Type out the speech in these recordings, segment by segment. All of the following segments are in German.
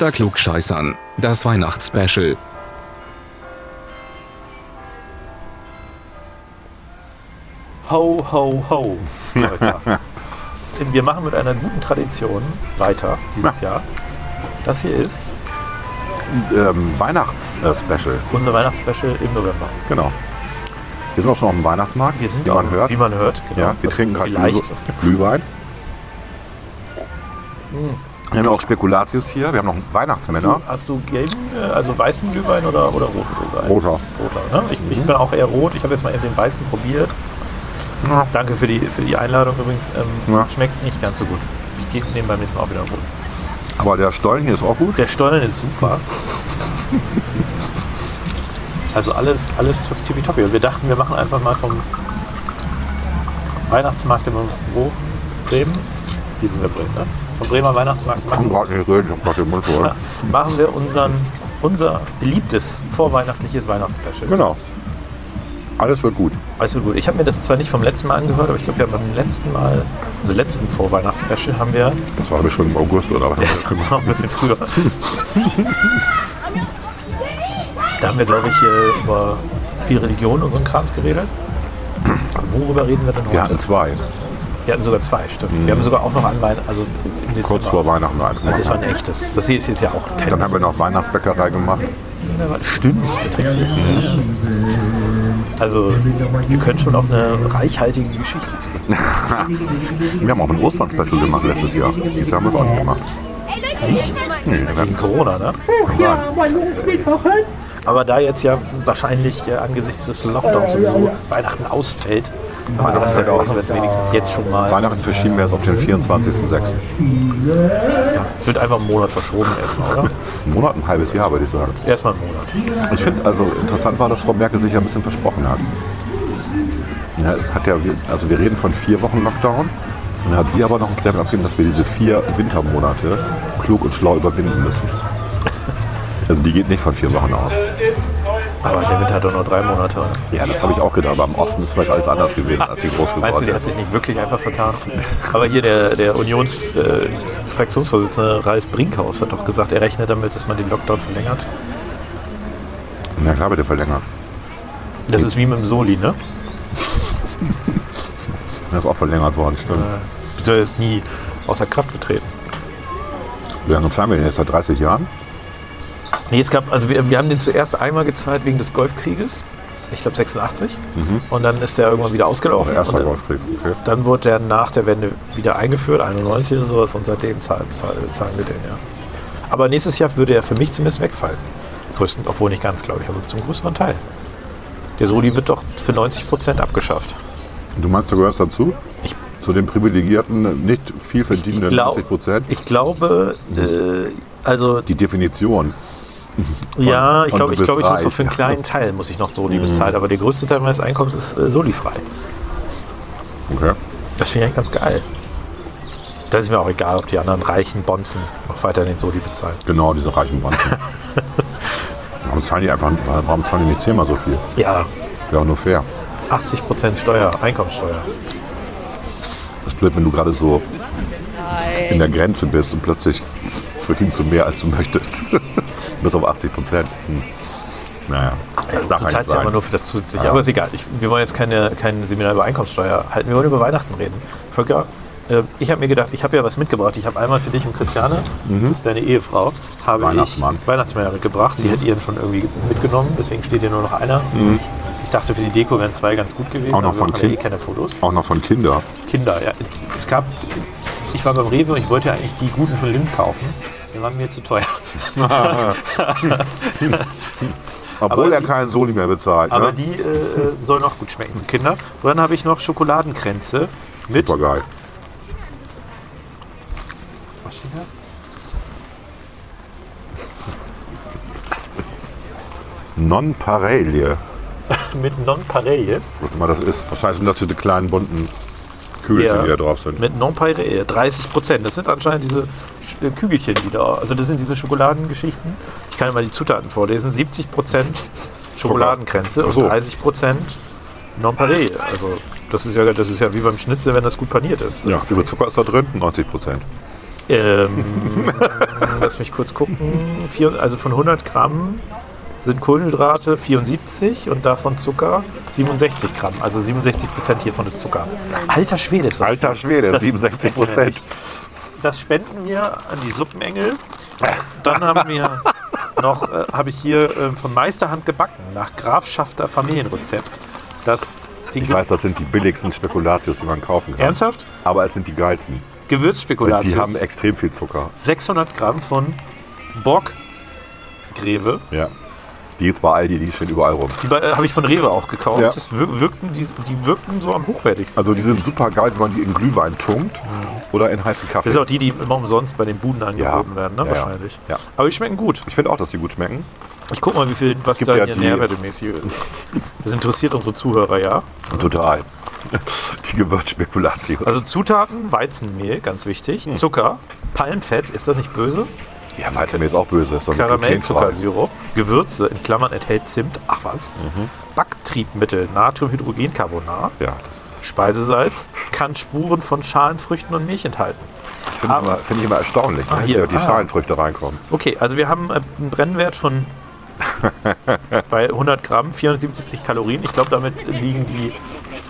Unter Klugscheißern, das Weihnachtsspecial. Ho, ho, ho. Wir machen mit einer guten Tradition weiter dieses Jahr. Das hier ist Ähm, Weihnachts-Special. unser Weihnachtsspecial im November. Genau. Wir sind auch schon auf dem Weihnachtsmarkt, Wir sind wie auch, man hört. Wie man hört, genau. ja, wir Das trinken gerade vielleicht. Glühwe- Glühwein. Wir haben auch Spekulatius hier. Wir haben noch einen Hast Weihnachtsmänner. du, hast du gelben, äh, also weißen Glühwein oder, oder roten Glühwein? Roter. Roter, ne? Ich, ich bin auch eher rot. Ich habe jetzt mal eben den weißen probiert. Ja. Danke für die, für die Einladung übrigens. Ähm, Ja. Schmeckt nicht ganz so gut. Ich gehe neben beim nächsten Mal auch wieder rot. Aber der Stollen hier ist auch gut. Der Stollen ist super. Also alles, alles tippitoppi. Und wir dachten, wir machen einfach mal vom Weihnachtsmarkt in wo? Bremen? Hier sind wir Bremen, ne? Vom Bremer Weihnachtsmarkt machen, reden, machen wir unseren, unser beliebtes vorweihnachtliches Weihnachtsspecial. Genau. Alles wird gut. Weißt du gut, ich habe mir das zwar nicht vom letzten Mal angehört, aber ich glaube, wir haben beim letzten Mal, also letzten Vorweihnachtsspecial, haben wir, Das war schon im August oder was? ja, das war noch ein bisschen früher. da haben wir, glaube ich, über viel Religion und so ein Krams geredet. Worüber reden wir denn heute? Wir hatten zwei. Wir hatten sogar zwei, stimmt. Wir haben sogar auch noch an Weihnachten, also. Kurz vor Weihnachten eins Also das war gemacht. ein echtes. Das hier ist jetzt ja auch kein Dann haben wir noch. Weihnachtsbäckerei gemacht. Stimmt, Trixie. Also, wir können schon auf eine reichhaltige Geschichte zu. Wir haben auch ein Ostern-Special gemacht letztes Jahr. Dieses Jahr haben wir es auch nicht gemacht. Nicht? Wegen Corona, ne? Nein. Aber da jetzt ja wahrscheinlich äh, angesichts des Lockdowns sowieso Weihnachten ausfällt, dann machen wir es wenigstens jetzt schon mal. Weihnachten verschieben wir jetzt auf den 24.06. Ja, es wird einfach einen Monat verschoben erstmal, oder? Ein Monat, ein halbes Jahr, würde ich sagen. Erstmal einen Monat. Ich finde, also interessant war, dass Frau Merkel sich ja ein bisschen versprochen hat. Ja, es hat ja, also wir reden von vier Wochen Lockdown. Und dann hat sie aber noch ein Statement abgegeben, dass wir diese vier Wintermonate klug und schlau überwinden müssen. Also die geht nicht von vier Wochen aus. Aber der Winter hat doch nur drei Monate. Ja, das habe ich auch gedacht. Aber im Osten ist vielleicht alles anders gewesen, als sie groß Meinst du, geworden die hat sich nicht wirklich einfach vertan? Aber hier der, der Unions-Fraktionsvorsitzende Ralf Brinkhaus hat doch gesagt, er rechnet damit, dass man den Lockdown verlängert. Na klar, bitte verlängert. Das ist wie mit dem Soli, ne? Das ist auch verlängert worden, stimmt. Wieso er ist nie außer Kraft getreten? Wie lange zahlen wir denn jetzt? Seit 30 Jahren? Nee, es gab, also wir, wir haben den zuerst einmal gezahlt wegen des Golfkrieges. Ich glaube 86. Und dann ist der irgendwann wieder ausgelaufen. Der erste Golfkrieg. Okay. dann wurde der nach der Wende wieder eingeführt, 91 oder sowas, und seitdem zahlen, zahlen, zahlen wir den, ja. Aber nächstes Jahr würde er für mich zumindest wegfallen. Größten, obwohl nicht ganz, glaube ich, aber zum größeren Teil. Der Soli wird doch für 90 Prozent abgeschafft. Du meinst, du gehörst dazu? Ich- Zu den privilegierten, nicht viel verdienenden glaub- 90 Prozent? Ich glaube, äh, also Die Definition. Ja, ich von glaube, ich, glaube, ich muss noch für einen kleinen Teil muss ich noch Soli bezahlen, aber der größte Teil meines Einkommens ist äh, Soli-frei. Okay. Das finde ich eigentlich ganz geil. Das ist mir auch egal, ob die anderen reichen Bonzen noch weiter den Soli bezahlen. Genau, diese reichen Banken. warum zahlen die einfach, warum zahlen die nicht zehnmal so viel? Ja, Wäre auch nur fair. 80% Steuer, Einkommensteuer. Das ist blöd, wenn du gerade so in der Grenze bist und plötzlich verdienst du mehr, als du möchtest. Bis auf 80 Prozent. Hm. Naja, das Du darf eigentlich zahlst ja immer nur für das zusätzliche. Aber ist egal. Ich, wir wollen jetzt keine, kein Seminar über Einkommensteuer halten. Wir wollen über Weihnachten reden. Volker, äh, ich habe mir gedacht, ich habe ja was mitgebracht. Ich habe einmal für dich und Christiane, das ist deine Ehefrau, habe ich Mhm. Weihnachtsmann. Weihnachtsmänner mitgebracht. Sie hat ihren schon irgendwie mitgenommen, deswegen steht hier nur noch einer. Ich dachte, für die Deko wären zwei ganz gut gewesen. Mhm. Auch noch von ja eh keine Fotos. Auch noch von Kindern. Kinder, ja. Es gab, ich war beim Rewe und ich wollte ja eigentlich die guten von Lind kaufen. Die waren mir zu teuer. Obwohl Aber er keinen Soli mehr bezahlt. Aber ne? die äh, sollen auch gut schmecken für Kinder. Und dann habe ich noch Schokoladenkränze mit. Super geil. Was steht da? Non-Pareille. Mit Non-Pareille. Was immer das ist. Wahrscheinlich sind das diese kleinen bunten Kügelchen, Ja. die da drauf sind. Mit Non-Pareille. 30 Prozent. Das sind anscheinend diese Kügelchen, die da. Also, das sind diese Schokoladengeschichten. Ich kann mal die Zutaten vorlesen: 70 Prozent Schokoladenkränze Ach so. und 30 Prozent Non-Pareille. Also, das ist, ja, das ist ja wie beim Schnitzel, wenn das gut paniert ist. Ja, viel Zucker ist da drin? 90 Prozent. Ähm, lass mich kurz gucken. Vier, also von 100 Gramm sind Kohlenhydrate 74 und davon Zucker 67 Gramm. Also 67 Prozent hiervon ist Zucker. Alter Schwede ist das. Alter Schwede, Das- 67 das ist ja Prozent. Das spenden wir an die Suppenengel. Dann haben wir noch, äh, habe ich hier äh, von Meisterhand gebacken, nach Grafschafter Familienrezept. Das die Ich weiß, das sind die billigsten Spekulatius, die man kaufen kann. Ernsthaft? Aber es sind die geilsten. Gewürzspekulatius. Die haben extrem viel Zucker. 600 Gramm von Bockgreve. Ja. Die jetzt bei Aldi, die stehen überall rum. Die äh, habe ich von Rewe auch gekauft. Ja. Das wir- wirkten, die, die wirkten so am hochwertigsten. Also die sind super geil, wenn man die in Glühwein tunkt oder in heißen Kaffee. das sind auch die, die immer umsonst bei den Buden angeboten Ja. werden, ne? Ja, wahrscheinlich. Aber die schmecken gut. Ich finde auch, dass die gut schmecken. Ich guck mal, wie viel, was da ja hier nährwertemäßig ist. Das interessiert unsere Zuhörer, ja. Total. Die Gewürzspekulatius. Also Zutaten, Weizenmehl, ganz wichtig, Hm. Zucker, Palmfett, ist das nicht böse? Ja, Weizenmehl ist auch böse. Nicht Karamellzuckersirup, Gewürze, in Klammern enthält Zimt, ach was, Mhm. Backtriebmittel, Natriumhydrogencarbonat. Ja, das Speisesalz, kann Spuren von Schalenfrüchten und Milch enthalten. finde ich, immer- finde ich immer erstaunlich, Ah, ne? hier. die Ah. Schalenfrüchte reinkommen. Okay, also wir haben äh, einen Brennwert von bei 100 Gramm 477 Kalorien. Ich glaube, damit liegen die,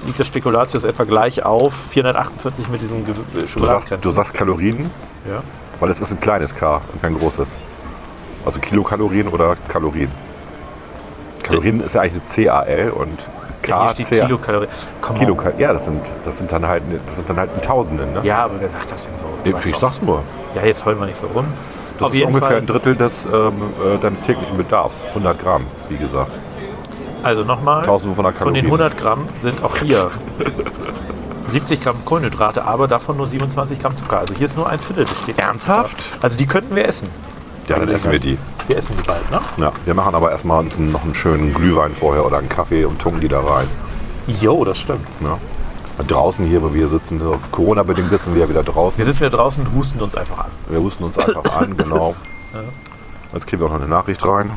liegt das Spekulatius etwa gleich auf 448 mit diesen Ge- äh, Du sagst, du sagst Kalorien, ja. Weil es ist ein kleines K und kein großes. Also Kilokalorien oder Kalorien. Kalorien ist ja eigentlich eine CAL und Ja, hier K, steht Kilokalorien. Komm Kilo, on. ja, das sind, das sind dann halt, das sind dann halt ein Tausenden, ne? Ja, aber wer sagt das denn so? Du ich sag's nur. Ja, jetzt heulen wir nicht so rum. Das Auf ist ungefähr Fall. ein Drittel des, ähm, äh, deines täglichen Bedarfs. 100 Gramm, wie gesagt. Also nochmal, 1500 von den Kalorien. 100 Gramm sind auch hier 70 Gramm Kohlenhydrate, aber davon nur 27 Gramm Zucker. Also hier ist nur ein Viertel besteht. Ernsthaft? Also die könnten wir essen. Ja, dann essen wir die. Wir essen die bald, ne? Ja, wir machen aber erstmal uns noch einen schönen Glühwein vorher oder einen Kaffee und tunken die da rein. Jo, das stimmt. Ne? Draußen hier, wo wir sitzen, Corona-bedingt sitzen wir ja wieder draußen. Wir sitzen hier draußen und husten uns einfach an. Wir husten uns einfach an, genau. Jetzt kriegen wir auch noch eine Nachricht rein.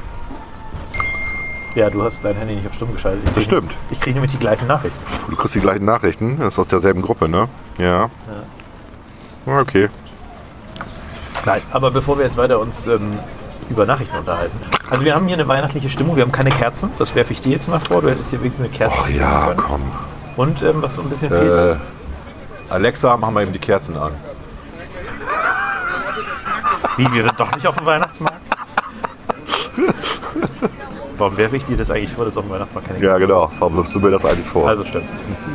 Ja, du hast dein Handy nicht auf stumm geschaltet. Ich krieg- stimmt. Ich kriege nämlich die gleichen Nachrichten. Du kriegst die gleichen Nachrichten. Das ist aus derselben Gruppe, ne? Ja. Okay. Nein, aber bevor wir jetzt weiter uns ähm, über Nachrichten unterhalten. Also wir haben hier eine weihnachtliche Stimmung. Wir haben keine Kerzen. Das werfe ich dir jetzt mal vor. Du hättest hier wenigstens eine Kerze Ach anzünden ja, können. komm. Und ähm, was so ein bisschen Äh, fehlt. Alexa, machen wir eben die Kerzen an. Wie, wir sind doch nicht auf dem Weihnachtsmarkt? Warum werfe ich dir das eigentlich vor, dass auf dem Weihnachtsmarkt keine Ja, genau. Warum wirfst du mir das eigentlich vor? Also stimmt.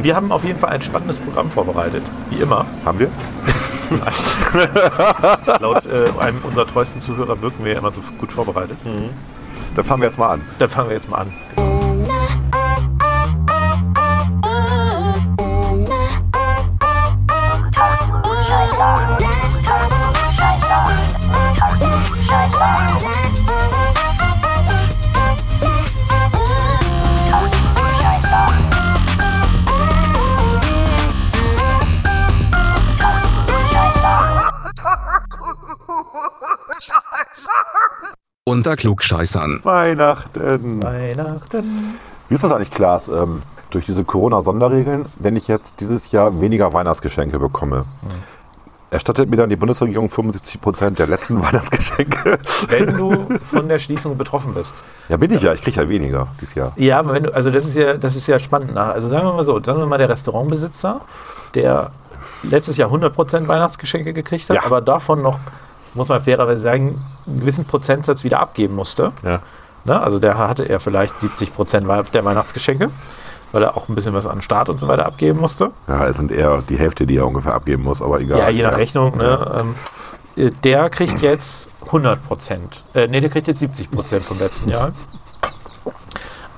Wir haben auf jeden Fall ein spannendes Programm vorbereitet. Wie immer. Haben wir? Laut äh, einem unserer treuesten Zuhörer wirken wir ja immer so gut vorbereitet. Dann fangen wir jetzt mal an. Dann fangen wir jetzt mal an. Unter Klugscheißern. Weihnachten. Weihnachten. Wie ist das eigentlich, Klaas? Ähm, durch diese Corona-Sonderregeln, wenn ich jetzt dieses Jahr weniger Weihnachtsgeschenke bekomme, erstattet mir dann die Bundesregierung 75 Prozent der letzten Weihnachtsgeschenke? Wenn du von der Schließung betroffen bist. ja, bin ich ja. Ich kriege ja weniger dieses Jahr. Ja, aber wenn du, also das ist ja, das ist ja spannend. nach- Also sagen wir mal so, sagen wir mal der Restaurantbesitzer, der letztes Jahr 100% Weihnachtsgeschenke gekriegt hat, Ja. aber davon noch, muss man fairerweise sagen, einen gewissen Prozentsatz wieder abgeben musste. Ja. Ne? Also der hatte er vielleicht 70% Wei- der Weihnachtsgeschenke, weil er auch ein bisschen was an Start und so weiter abgeben musste. Ja, es sind eher die Hälfte, die er ungefähr abgeben muss, aber egal. Ja, je nach Rechnung. Ne? Ähm, äh, der kriegt jetzt 100 Prozent. Äh, nee, der kriegt jetzt 70 Prozent vom letzten Jahr.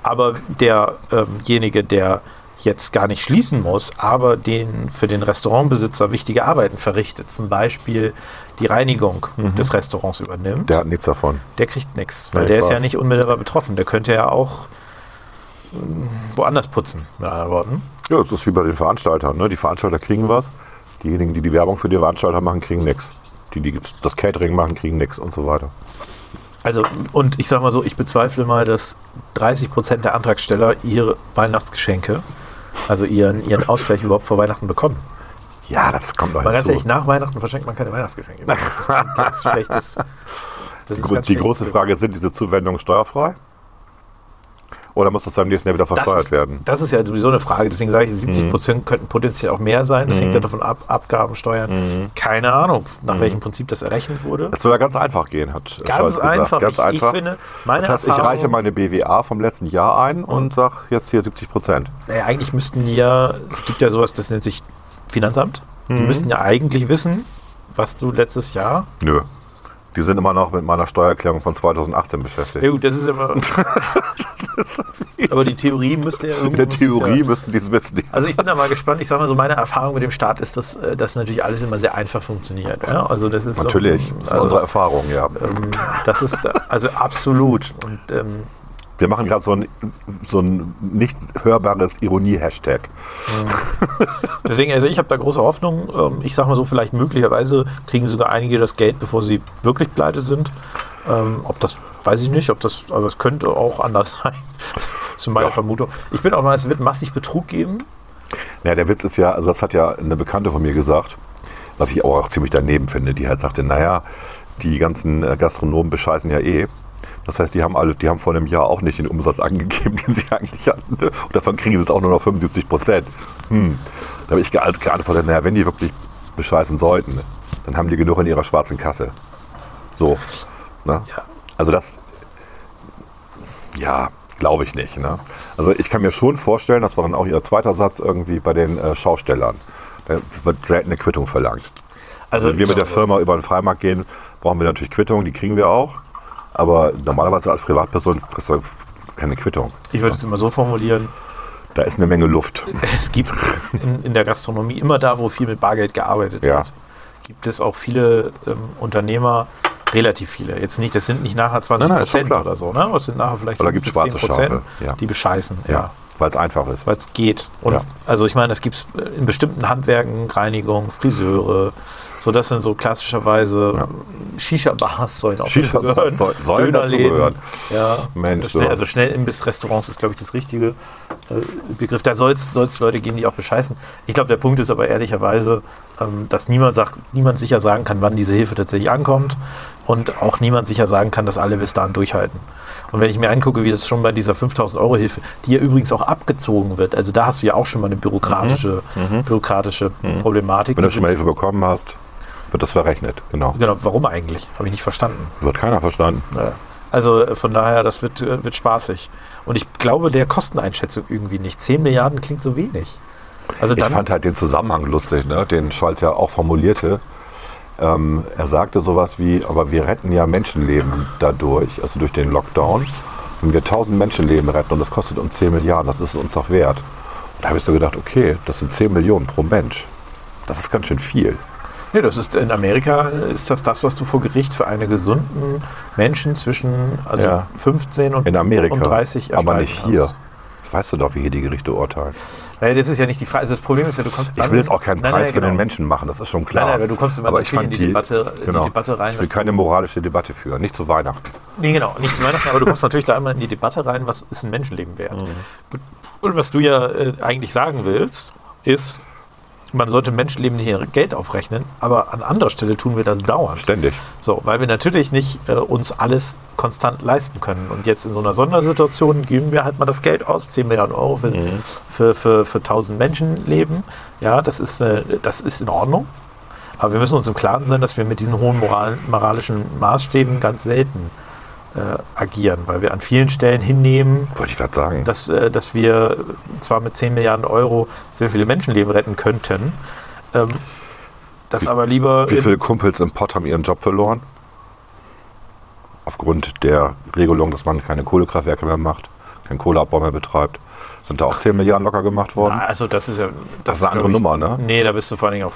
Aber derjenige, der jetzt gar nicht schließen muss, aber den für den Restaurantbesitzer wichtige Arbeiten verrichtet, zum Beispiel die Reinigung des Restaurants übernimmt, Mhm. Der hat nichts davon. der kriegt nichts, weil Ja, der ist ja nicht unmittelbar betroffen. Der könnte ja auch ähm, woanders putzen, mit anderen Worten. Ja, es ist wie bei den Veranstaltern. Ne? Die Veranstalter kriegen was. Diejenigen, die die Werbung für die Veranstalter machen, kriegen nichts. Die, die das Catering machen, kriegen nichts und so weiter. Also, und ich sag mal so, ich bezweifle mal, dass 30 Prozent der Antragsteller ihre Weihnachtsgeschenke, also ihren, ihren Ausgleich überhaupt vor Weihnachten bekommen. Ja, das kommt noch Mal ganz ehrlich, nach Weihnachten verschenkt man keine Weihnachtsgeschenke. mehr. Das ganz schlechtes. Das ist die schlechtes große Bild. Frage, sind diese Zuwendungen steuerfrei? Oder muss das beim nächsten Jahr wieder versteuert ist, werden? Das ist ja sowieso eine Frage. Deswegen sage ich, Mhm. 70 Prozent könnten potenziell auch mehr sein. Das hängt ja davon ab, Abgaben, Steuern. Mhm. Keine Ahnung, nach welchem Prinzip das errechnet wurde. Es soll ja ganz einfach gehen, hat Ganz einfach. Ganz ich, einfach. ich finde, meine das heißt, ich reiche meine BWA vom letzten Jahr ein und sage jetzt hier 70 Prozent. naja, eigentlich müssten die ja, es gibt ja sowas, das nennt sich Finanzamt. Die Mhm. müssten ja eigentlich wissen, was du letztes Jahr. Nö. Die sind immer noch mit meiner Steuererklärung von 2018 beschäftigt. Ja gut, das ist immer. aber die Theorie müsste ja In irgendwie. der müsste es Theorie Ja, müssen die es wissen. also ich bin da mal gespannt. Ich sage mal so, meine Erfahrung mit dem Staat ist, dass äh, das natürlich alles immer sehr einfach funktioniert. Ja? Also das ist Natürlich, So, das ist also, unsere Erfahrung, ja. ähm, das ist äh, also absolut. Und ähm, Wir machen gerade so ein, so ein nicht hörbares Ironie-Hashtag. Deswegen, also ich habe da große Hoffnung. Ähm, Ich sage mal so, vielleicht möglicherweise kriegen sogar einige das Geld, bevor sie wirklich pleite sind. Ähm, ob das, weiß ich nicht, ob das, aber es könnte auch anders sein. Das ist meine Ja. Vermutung. Ich bin auch mal, es wird massig Betrug geben. Ja, der Witz ist ja, also das hat ja eine Bekannte von mir gesagt, was ich auch ziemlich daneben finde, die halt sagte, naja, die ganzen äh, Gastronomen bescheißen ja eh. Das heißt, die haben alle, die haben vor einem Jahr auch nicht den Umsatz angegeben, den sie eigentlich hatten. ne? Und davon kriegen sie jetzt auch nur noch 75 Prozent. Hm. Da habe ich ge- geantwortet, naja, wenn die wirklich bescheißen sollten, dann haben die genug in ihrer schwarzen Kasse. So. Ne? Ja. Also das, ja, glaube ich nicht. Ne? Also ich kann mir schon vorstellen, das war dann auch ihr zweiter Satz irgendwie bei den äh, Schaustellern. Da wird selten eine Quittung verlangt. Also wenn wir mit der Firma über den Freimarkt gehen, brauchen wir natürlich Quittung, die kriegen wir auch. Aber normalerweise als Privatperson kriegst du keine Quittung. Ich würde es immer so formulieren, Da ist eine Menge Luft. es gibt in, in der Gastronomie immer da, wo viel mit Bargeld gearbeitet Ja. wird, gibt es auch viele ähm, Unternehmer, relativ viele. Jetzt nicht, das sind nicht nachher 20 Nein, nein, Prozent oder so, ne? Das sind nachher vielleicht Oder 5 gibt's bis 10 schwarze Prozent, ja. die bescheißen. Ja. Weil es einfach ist. Weil es geht. Und Ja. also ich meine, es gibt in bestimmten Handwerken, Reinigung, Friseure, so das sind so klassischerweise Shisha-Bars sollen auch Shisha-Bars dazugehören. soll- sollen dazugehören. Ja. Mensch, Schnell, so. also Schnellimbiss-Restaurants ist, glaube ich, das richtige äh, Begriff. Da soll es Leute geben, die auch bescheißen. Ich glaube, der Punkt ist aber ehrlicherweise, ähm, dass niemand, sagt, niemand sicher sagen kann, wann diese Hilfe tatsächlich ankommt und auch niemand sicher sagen kann, dass alle bis dahin durchhalten. Und wenn ich mir angucke, wie das schon bei dieser 5000 Euro Hilfe, die ja übrigens auch abgezogen wird, also da hast du ja auch schon mal eine bürokratische, bürokratische Problematik. Wenn du schon mal Hilfe bekommen hast, wird das verrechnet. Genau. genau, warum eigentlich? Habe ich nicht verstanden. Wird keiner verstanden. Ja. Also äh, von daher, das wird, äh, wird spaßig. Und ich glaube der Kosteneinschätzung irgendwie nicht. 10 Milliarden klingt so wenig. Also Ich fand halt den Zusammenhang lustig, ne? den Scholz ja auch formulierte. Ähm, er sagte sowas wie, aber wir retten ja Menschenleben dadurch, also durch den Lockdown. Wenn wir 1000 Menschenleben retten und das kostet uns 10 Milliarden, das ist es uns doch wert. Und da habe ich so gedacht, okay, das sind 10 Millionen pro Mensch. Das ist ganz schön viel. Nee, das ist in Amerika ist das das, was du vor Gericht für einen gesunden Menschen zwischen also Ja. 15 und In Amerika. 35 aber erstreiten nicht hier. kannst. Weißt du doch, wie hier die Gerichte urteilen. Naja, das ist ja nicht die Frage. Also das Problem ist ja, du kommst. Ich will jetzt auch keinen Nein, Preis nein, für genau. den Menschen machen, das ist schon klar. Nein, nein, aber du kommst immer aber ich fand in die Debatte- in die genau, Debatte rein, Ich will keine moralische Debatte führen, nicht zu Weihnachten. Nee, genau, nicht zu Weihnachten, aber du kommst natürlich da immer in die Debatte rein, was ist ein Menschenleben wert. Gut. Und was du ja äh, eigentlich sagen willst, ist, man sollte Menschenleben nicht in Geld aufrechnen, aber an anderer Stelle tun wir das dauernd. Ständig. So, weil wir natürlich nicht äh, uns alles konstant leisten können. Und jetzt in so einer Sondersituation geben wir halt mal das Geld aus, 10 Milliarden Euro für, für, für, für 1000 Menschenleben. Ja, das ist, äh, das ist in Ordnung. Aber wir müssen uns im Klaren sein, dass wir mit diesen hohen moral, moralischen Maßstäben ganz selten äh, agieren, weil wir an vielen Stellen hinnehmen, Wollte ich sagen. dass, äh, dass wir zwar mit 10 Milliarden Euro sehr viele Menschenleben retten könnten, ähm, das aber lieber Wie in- viele Kumpels im Pott haben ihren Job verloren? Aufgrund der Regelung, dass man keine Kohlekraftwerke mehr macht, keinen Kohleabbau mehr betreibt. Sind da auch 10 Milliarden locker gemacht worden? Na, also das ist ja. Das ist eine andere glaub Nummer, ne? Nee, da bist du vor allen Dingen auf.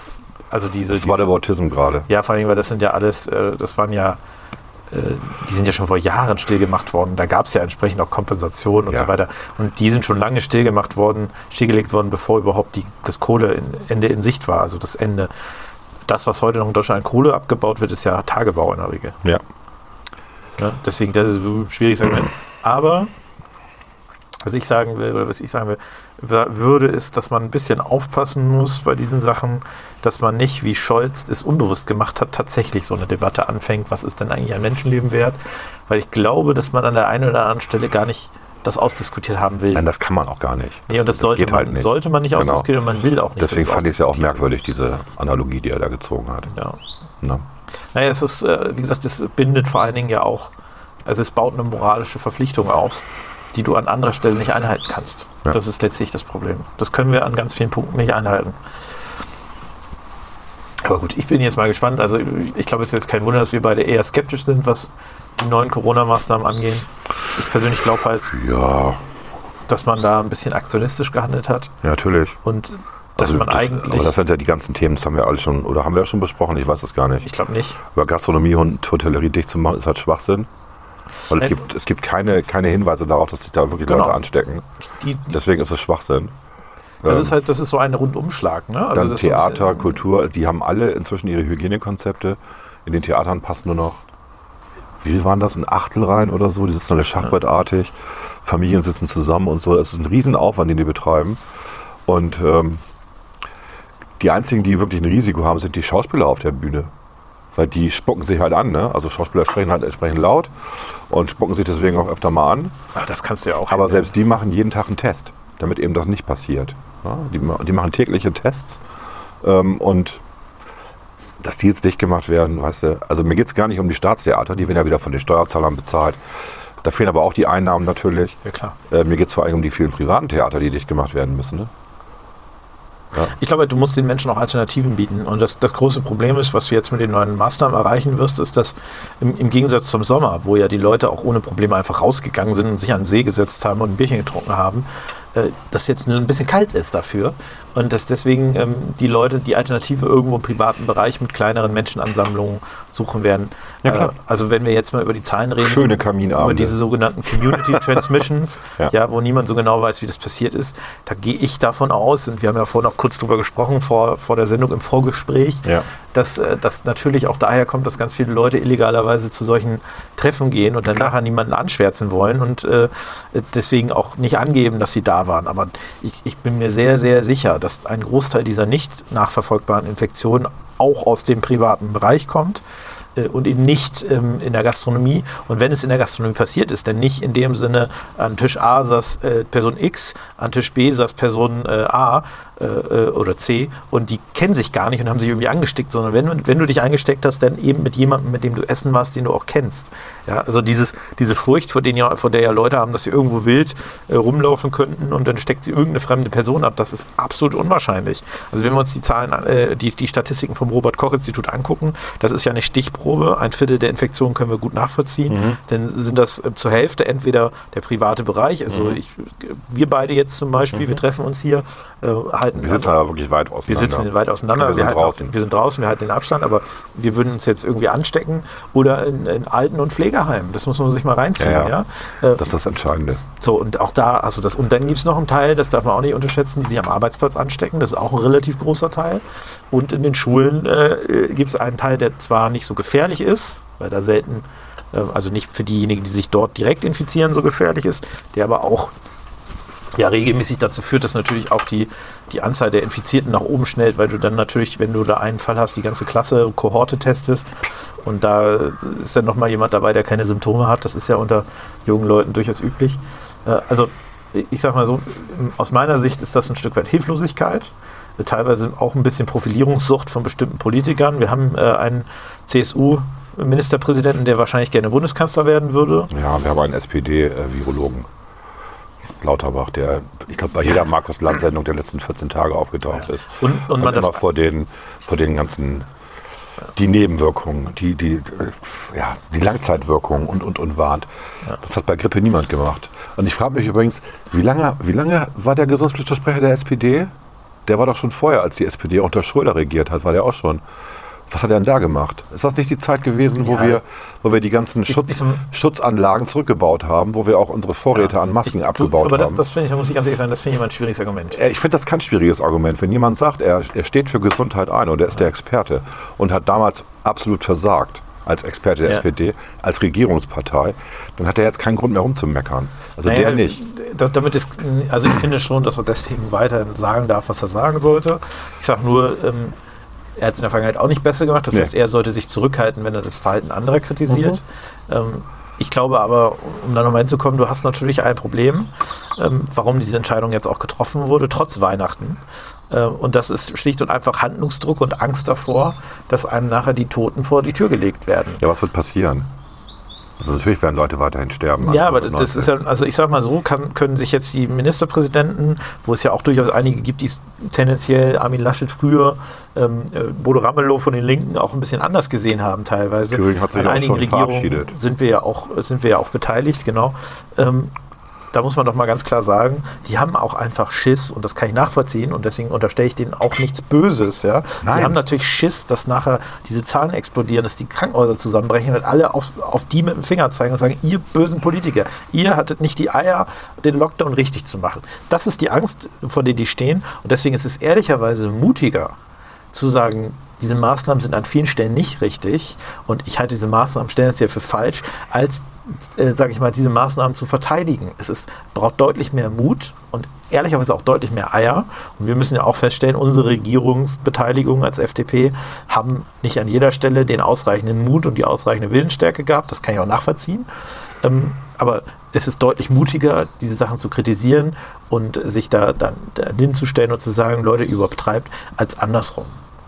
Also diese. Das war der diese Bautism gerade. ja, vor allen Dingen, weil das sind ja alles, äh, das waren ja, äh, die sind ja schon vor Jahren stillgemacht worden. Da gab es ja entsprechend auch Kompensationen und Ja. so weiter. Und die sind schon lange stillgemacht worden, stillgelegt worden, bevor überhaupt die, das Kohleende in Sicht war. Also das Ende. Das, was heute noch in Deutschland an Kohle abgebaut wird, ist ja Tagebau in der Regel. Ja. Ne? Deswegen, das ist so schwierig. Sagen wir. Aber Was ich sagen will, oder was ich sagen will, würde, ist, dass man ein bisschen aufpassen muss bei diesen Sachen, dass man nicht, wie Scholz es unbewusst gemacht hat, tatsächlich so eine Debatte anfängt, was ist denn eigentlich ein Menschenleben wert? Weil ich glaube, dass man an der einen oder anderen Stelle gar nicht das ausdiskutiert haben will. Nein, das kann man auch gar nicht. nee, und das, sollte, geht man, halt nicht. sollte man nicht Genau. ausdiskutieren und man will auch nicht. Deswegen fand ich es ja auch merkwürdig, diese Analogie, die er da gezogen hat. Ja. Ne? Naja, es ist, äh, wie gesagt, es bindet vor allen Dingen ja auch, also es baut eine moralische Verpflichtung auf, die du an anderer Stelle nicht einhalten kannst. Ja. Das ist letztlich das Problem. Das können wir an ganz vielen Punkten nicht einhalten. Aber gut, ich bin jetzt mal gespannt. Also ich glaube, es ist jetzt kein Wunder, dass wir beide eher skeptisch sind, was die neuen Corona-Maßnahmen angehen. Ich persönlich glaube halt, Ja, dass man da ein bisschen aktionistisch gehandelt hat ja, natürlich. und dass Also man das- eigentlich, Aber das sind ja die ganzen Themen, das haben wir alle schon, oder haben wir ja schon besprochen, ich weiß es gar nicht. ich glaube nicht. Über Gastronomie und Hotellerie dicht zu machen, ist halt Schwachsinn. Weil es gibt, es gibt keine, keine Hinweise darauf, dass sich da wirklich Genau. Leute anstecken. Die, Deswegen ist es Schwachsinn. das Ähm, ist halt, das ist so ein Rundumschlag. Ne? Also Dann Theater, bisschen- Kultur, die haben alle inzwischen ihre Hygienekonzepte. In den Theatern passen nur noch, wie waren das, ein Achtel rein oder so? Die sitzen alle schachbrettartig, Familien sitzen zusammen und so. Das ist ein Riesenaufwand, den die betreiben. Und ähm, die einzigen, die wirklich ein Risiko haben, sind die Schauspieler auf der Bühne. Weil die spucken sich halt an. Ne? Also Schauspieler sprechen halt entsprechend laut und spucken sich deswegen auch öfter mal an. Ah, das kannst du ja auch. Aber handeln. selbst die machen jeden Tag einen Test, damit eben das nicht passiert. Ja, die, die machen tägliche Tests ähm, und dass die jetzt dicht gemacht werden, weißt du, also mir geht es gar nicht um die Staatstheater, die werden ja wieder von den Steuerzahlern bezahlt. Da fehlen aber auch die Einnahmen natürlich. Ja, klar. Äh, mir geht es vor allem um die vielen privaten Theater, die dicht gemacht werden müssen. Ne? Ich glaube, du musst den Menschen auch Alternativen bieten. Und das, das große Problem ist, was du jetzt mit den neuen Maßnahmen erreichen wirst, ist, dass im, im Gegensatz zum Sommer, wo ja die Leute auch ohne Probleme einfach rausgegangen sind und sich an den See gesetzt haben und ein Bierchen getrunken haben, äh, dass jetzt ein bisschen kalt ist dafür. Und dass deswegen ähm, die Leute die Alternative irgendwo im privaten Bereich mit kleineren Menschenansammlungen suchen werden. Ja. Äh, also wenn wir jetzt mal über die Zahlen reden, Schöne über diese sogenannten Community Transmissions, Ja. ja. wo niemand so genau weiß, wie das passiert ist, da gehe ich davon aus, und wir haben ja vorhin auch kurz drüber gesprochen, vor, vor der Sendung im Vorgespräch, Ja. Dass äh, das natürlich auch daher kommt, dass ganz viele Leute illegalerweise zu solchen Treffen gehen und dann nachher niemanden anschwärzen wollen und äh, deswegen auch nicht angeben, dass sie da waren. Aber ich, ich bin mir sehr, sehr sicher, dass ein Großteil dieser nicht nachverfolgbaren Infektionen auch aus dem privaten Bereich kommt äh, und eben nicht ähm, in der Gastronomie. Und wenn es in der Gastronomie passiert ist, dann nicht in dem Sinne, an Tisch A saß äh, Person X, an Tisch B saß Person äh, A äh, äh, oder C und die kennen sich gar nicht und haben sich irgendwie angesteckt, sondern wenn, wenn du dich angesteckt hast, dann eben mit jemandem, mit dem du essen warst, den du auch kennst. Ja, also dieses, diese Furcht, vor, denen ja, vor der ja Leute haben, dass sie irgendwo wild äh, rumlaufen könnten und dann steckt sie irgendeine fremde Person ab, das ist absolut unwahrscheinlich. Also wenn wir uns die Zahlen, äh, die, die Statistiken vom Robert-Koch-Institut angucken, das ist ja eine Stichprobe, ein Viertel der Infektionen können wir gut nachvollziehen, Mhm. dann sind das äh, zur Hälfte entweder der private Bereich, also Mhm. ich, wir beide jetzt zum Beispiel, wir treffen uns hier, äh, halten Wir sitzen aber wirklich weit auseinander. wir sitzen weit auseinander, Wir sind halten draußen. Auch, wir sind draußen, wir halten den Abstand, aber wir würden uns jetzt irgendwie anstecken oder in, in Alten- und Pflegeheimen. Das muss man sich mal reinziehen. Ja, Ja, ja. Äh, Das ist das Entscheidende. so, und auch da, also das, und dann gibt es noch einen Teil, das darf man auch nicht unterschätzen, die sich am Arbeitsplatz anstecken. Das ist auch ein relativ großer Teil. Und in den Schulen äh, gibt es einen Teil, der zwar nicht so gefährlich ist, weil da selten, äh, also nicht für diejenigen, die sich dort direkt infizieren, so gefährlich ist, der aber auch ja regelmäßig dazu führt, dass natürlich auch die, die Anzahl der Infizierten nach oben schnellt, weil du dann natürlich, wenn du da einen Fall hast, die ganze Klasse, Kohorte testest und da ist dann nochmal jemand dabei, der keine Symptome hat. Das ist ja unter jungen Leuten durchaus üblich. Äh, Also ich sag mal so, aus meiner Sicht ist das ein Stück weit Hilflosigkeit, äh, teilweise auch ein bisschen Profilierungssucht von bestimmten Politikern. Wir haben äh, einen CSU-Ministerpräsidenten, der wahrscheinlich gerne Bundeskanzler werden würde. Ja, wir haben einen SPD-Virologen. Lauterbach, der, ich glaube, bei jeder Markus-Land-Sendung der letzten 14 Tage aufgetaucht ist. Und- und man das- immer vor den, vor den ganzen, die Nebenwirkungen, die, die, äh, ja, die Langzeitwirkungen und, und, und warnt. Das hat bei Grippe niemand gemacht. Und ich frage mich übrigens, wie lange, wie lange war der gesundheitspolitische Sprecher der SPD? Der war doch schon vorher, als die SPD unter Schröder regiert hat, war der auch schon. Was hat er denn da gemacht? Ist das nicht die Zeit gewesen, wo, Ja. wir, wo wir die ganzen Schutz, ich- Schutzanlagen zurückgebaut haben, wo wir auch unsere Vorräte an Masken Du, abgebaut aber das, haben? das finde ich, da muss ich ganz ehrlich sagen, das finde ich immer ein schwieriges Argument. Äh, Ich finde das kein schwieriges Argument. Wenn jemand sagt, er, er steht für Gesundheit ein und er ist der Experte und hat damals absolut versagt, als Experte der Ja. SPD, als Regierungspartei, dann hat er jetzt keinen Grund mehr rumzumeckern. Also Naja, der nicht. Das, damit ist, also ich finde schon, dass er deswegen weiterhin sagen darf, was er sagen sollte. Ich sage nur, ähm, er hat es in der Vergangenheit auch nicht besser gemacht. Das Nee. heißt, er sollte sich zurückhalten, wenn er das Verhalten anderer kritisiert. Ähm, ich glaube aber, um da nochmal hinzukommen, du hast natürlich ein Problem, ähm, warum diese Entscheidung jetzt auch getroffen wurde, trotz Weihnachten. Äh, und das ist schlicht und einfach Handlungsdruck und Angst davor, dass einem nachher die Toten vor die Tür gelegt werden. Ja, was wird passieren? Also natürlich werden Leute weiterhin sterben. Ja, aber das Covid-19. ist ja, also ich sag mal so, kann, können sich jetzt die Ministerpräsidenten, wo es ja auch durchaus einige gibt, die es tendenziell Armin Laschet früher, ähm, äh, Bodo Ramelow von den Linken auch ein bisschen anders gesehen haben teilweise. Thüringen hat sich An auch einigen schon Regierungen verabschiedet. sind wir ja auch, sind wir ja auch beteiligt, genau. Ähm, da muss man doch mal ganz klar sagen, die haben auch einfach Schiss und das kann ich nachvollziehen und deswegen unterstelle ich denen auch nichts Böses. Ja? Die Nein. haben natürlich Schiss, dass nachher diese Zahlen explodieren, dass die Krankenhäuser zusammenbrechen und alle auf, auf die mit dem Finger zeigen und sagen, ihr bösen Politiker, ihr hattet nicht die Eier, den Lockdown richtig zu machen. Das ist die Angst, vor der die stehen und deswegen ist es ehrlicherweise mutiger zu sagen, diese Maßnahmen sind an vielen Stellen nicht richtig und ich halte diese Maßnahmen tendenziell für falsch, als, äh, sage ich mal, diese Maßnahmen zu verteidigen. Es ist, braucht deutlich mehr Mut und ehrlicherweise auch deutlich mehr Eier. Und wir müssen ja auch feststellen, unsere Regierungsbeteiligung als FDP haben nicht an jeder Stelle den ausreichenden Mut und die ausreichende Willensstärke gehabt. Das kann ich auch nachvollziehen. Ähm, aber es ist deutlich mutiger, diese Sachen zu kritisieren und sich da dann hinzustellen und zu sagen, Leute, ihr übertreibt, als andersrum.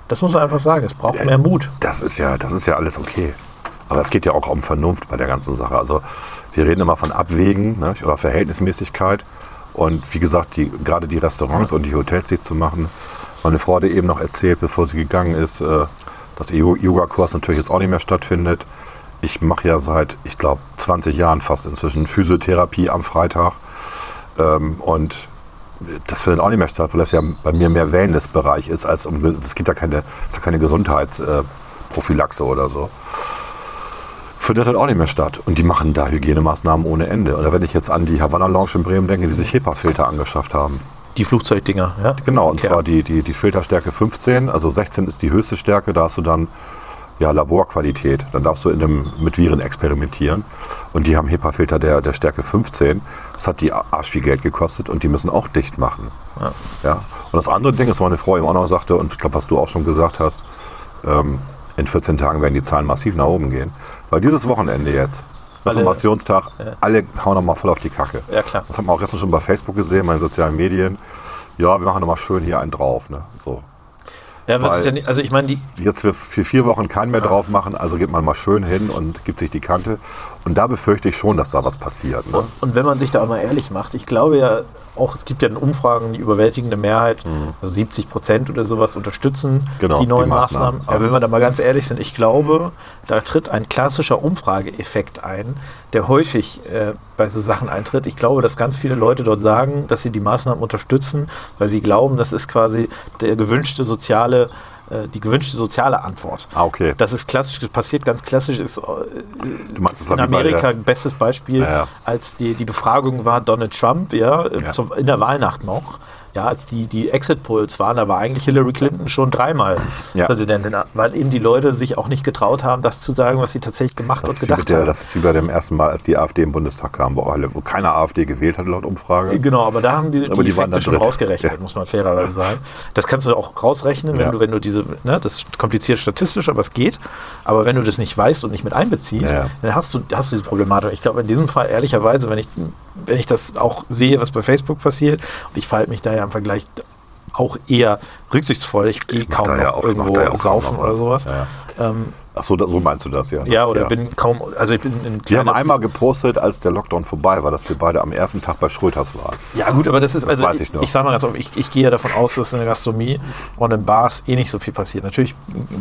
Das muss man einfach sagen. Es braucht mehr Mut. Das ist ja, das ist ja alles okay. Aber es geht ja auch um Vernunft bei der ganzen Sache. Also wir reden immer von Abwägen ne, oder Verhältnismäßigkeit. Und wie gesagt, die, gerade die Restaurants und die Hotels dicht zu machen. Meine Frau hatte eben noch erzählt, bevor sie gegangen ist, äh, dass Yo- Yoga-Kurs natürlich jetzt auch nicht mehr stattfindet. Ich mache ja seit, ich glaube, 20 Jahren fast inzwischen Physiotherapie am Freitag. Ähm, und das findet auch nicht mehr statt, weil das ja bei mir mehr Wellness-Bereich ist, als um, das gibt ja keine, ist ja keine Gesundheitsprophylaxe oder so. Findet halt auch nicht mehr statt. Und die machen da Hygienemaßnahmen ohne Ende. Oder wenn ich jetzt an die Havanna Lounge in Bremen denke, die sich HEPA-Filter angeschafft haben. Die Flugzeugdinger, ja? Genau, und Okay. zwar die, die, die Filterstärke 15, also 16 ist die höchste Stärke, da hast du dann ja, Laborqualität. Dann darfst du in einem, mit Viren experimentieren. Und die haben HEPA-Filter der, der Stärke 15. Das hat die arsch viel Geld gekostet und die müssen auch dicht machen. Ja. Und das andere Ding ist, was meine Frau eben auch noch sagte, und ich glaube, was du auch schon gesagt hast, ähm, in 14 Tagen werden die Zahlen massiv nach oben gehen. Weil dieses Wochenende jetzt, Alle- Reformationstag, alle hauen nochmal voll auf die Kacke. Ja, klar. Das haben wir auch gestern schon bei Facebook gesehen, bei den sozialen Medien. Ja, wir machen nochmal schön hier einen drauf. Ne? So. Ja, was Weil- ich denn, also ich meine, die, Jetzt für, für vier Wochen keinen mehr drauf machen, also geht man mal schön hin und gibt sich die Kante. Und da befürchte ich schon, dass da was passiert. Ne? Und, und wenn man sich da mal ehrlich macht, ich glaube ja auch, es gibt ja in Umfragen die überwältigende Mehrheit, also 70 Prozent oder sowas unterstützen Mhm. Genau, die neuen die Maßnahmen. Maßnahmen, Aber ja. wenn wir da mal ganz ehrlich sind, ich glaube, da tritt ein klassischer Umfrageeffekt ein, der häufig äh, bei so Sachen eintritt. Ich glaube, dass ganz viele Leute dort sagen, dass sie die Maßnahmen unterstützen, weil sie glauben, das ist quasi der gewünschte soziale äh, die gewünschte soziale Antwort. Ah, okay. Das ist klassisch, das passiert ganz klassisch, ist äh, das in bei Amerika bestes Beispiel, Ja, ja. als die, die Befragung war Donald Trump, ja, Ja. Zum, in der Wahlnacht noch. Ja, als die, die Exit-Polls waren, da war eigentlich Hillary Clinton schon dreimal Ja. Präsidentin, weil eben die Leute sich auch nicht getraut haben, das zu sagen, was sie tatsächlich gemacht Das und gedacht der, haben. das ist wie bei dem ersten Mal, als die AfD im Bundestag kam, wo, alle, wo keine AfD gewählt hat laut Umfrage. Genau, aber da haben die, Aber die, die waren Effekte schon rausgerechnet, Ja. muss man fairerweise sagen. Das kannst du auch rausrechnen, wenn Ja. du, wenn du diese, ne, das ist kompliziert statistisch, aber es geht. Aber wenn du das nicht weißt und nicht mit einbeziehst, dann hast du, hast du diese Problematik. Ich glaube, in diesem Fall, ehrlicherweise, wenn ich, wenn ich das auch sehe, was bei Facebook passiert, und ich verhalte mich da ja im Vergleich auch eher rücksichtsvoll. Ich gehe kaum ja noch auch- irgendwo ja saufen oder was. sowas. Ja. Ähm, Ach so, so meinst du das, ja. Das, ja, oder bin kaum, also ich bin in Wir haben einmal gepostet, als der Lockdown vorbei war, dass wir beide am ersten Tag bei Schröters waren. Ja, gut, aber das ist, also weiß ich, ich ich sage mal ganz offen, ich, ich gehe ja davon aus, dass in der Gastronomie und in Bars eh nicht so viel passiert. Natürlich